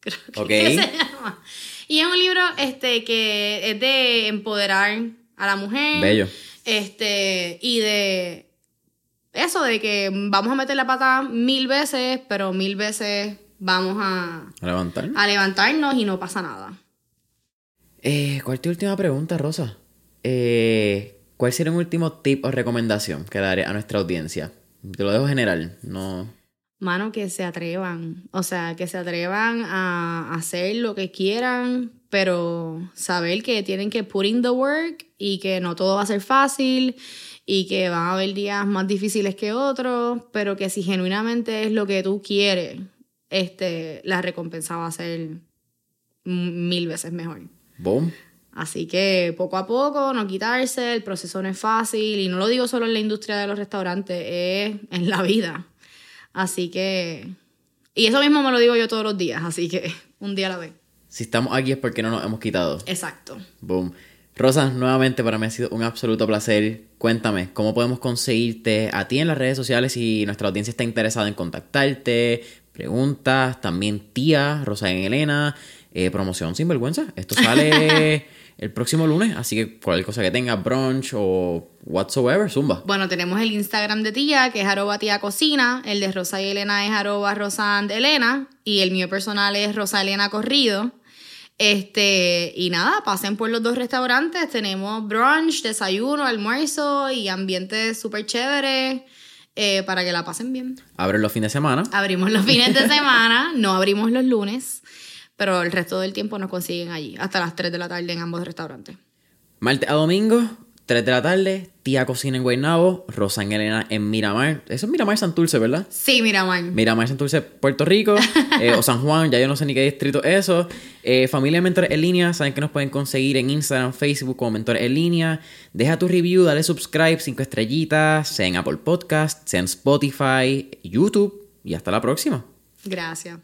Creo que se llama. Y es un libro este, que es de empoderar a la mujer. Bello. Este, y de eso, de que vamos a meter la pata mil veces, pero mil veces vamos a, a levantarnos. A levantarnos y no pasa nada. Eh, ¿Cuál es tu última pregunta, Rosa? Eh, ¿Cuál sería un último tip o recomendación que daré a nuestra audiencia? Te lo dejo general, no mano, que se atrevan. O sea, que se atrevan a hacer lo que quieran, pero saber que tienen que put in the work y que no todo va a ser fácil y que van a haber días más difíciles que otros, pero que si genuinamente es lo que tú quieres, este, la recompensa va a ser mil veces mejor. Boom. Así que poco a poco, no quitarse, el proceso no es fácil y no lo digo solo en la industria de los restaurantes, es en la vida. Así que... Y eso mismo me lo digo yo todos los días, así que un día a la vez. Si estamos aquí es porque no nos hemos quitado. Exacto. Boom. Rosa, nuevamente para mí ha sido un absoluto placer. Cuéntame, ¿cómo podemos conseguirte a ti en las redes sociales si nuestra audiencia está interesada en contactarte? Preguntas, también tía, Rosa y Elena, eh, promoción sin vergüenza. Esto sale el próximo lunes, así que cualquier cosa que tenga, brunch o whatsoever, zumba. Bueno, tenemos el Instagram de tía, que es arroba tía cocina, el de Rosa y Elena es arroba rosand Elena, y el mío personal es Rosa Elena Corrido. Este, y nada, pasen por los dos restaurantes. Tenemos brunch, desayuno, almuerzo y ambiente súper chévere eh, para que la pasen bien. Abren los fines de semana. Abrimos los fines de semana, no abrimos los lunes, pero el resto del tiempo nos consiguen allí, hasta las 3 de la tarde en ambos restaurantes. Martes a domingo, 3 de la tarde, tía cocina en Guaynabo, Rosa en Elena en Miramar. Eso es Miramar Santurce, ¿verdad? Sí, Miramar. Miramar Santurce, Puerto Rico, eh, o San Juan, ya yo no sé ni qué distrito es eso. Eh, familia de Mentores en Línea, saben que nos pueden conseguir en Instagram, Facebook como Mentores en Línea. Deja tu review, dale subscribe, 5 estrellitas, sea en Apple Podcast, sea en Spotify, YouTube, y hasta la próxima. Gracias.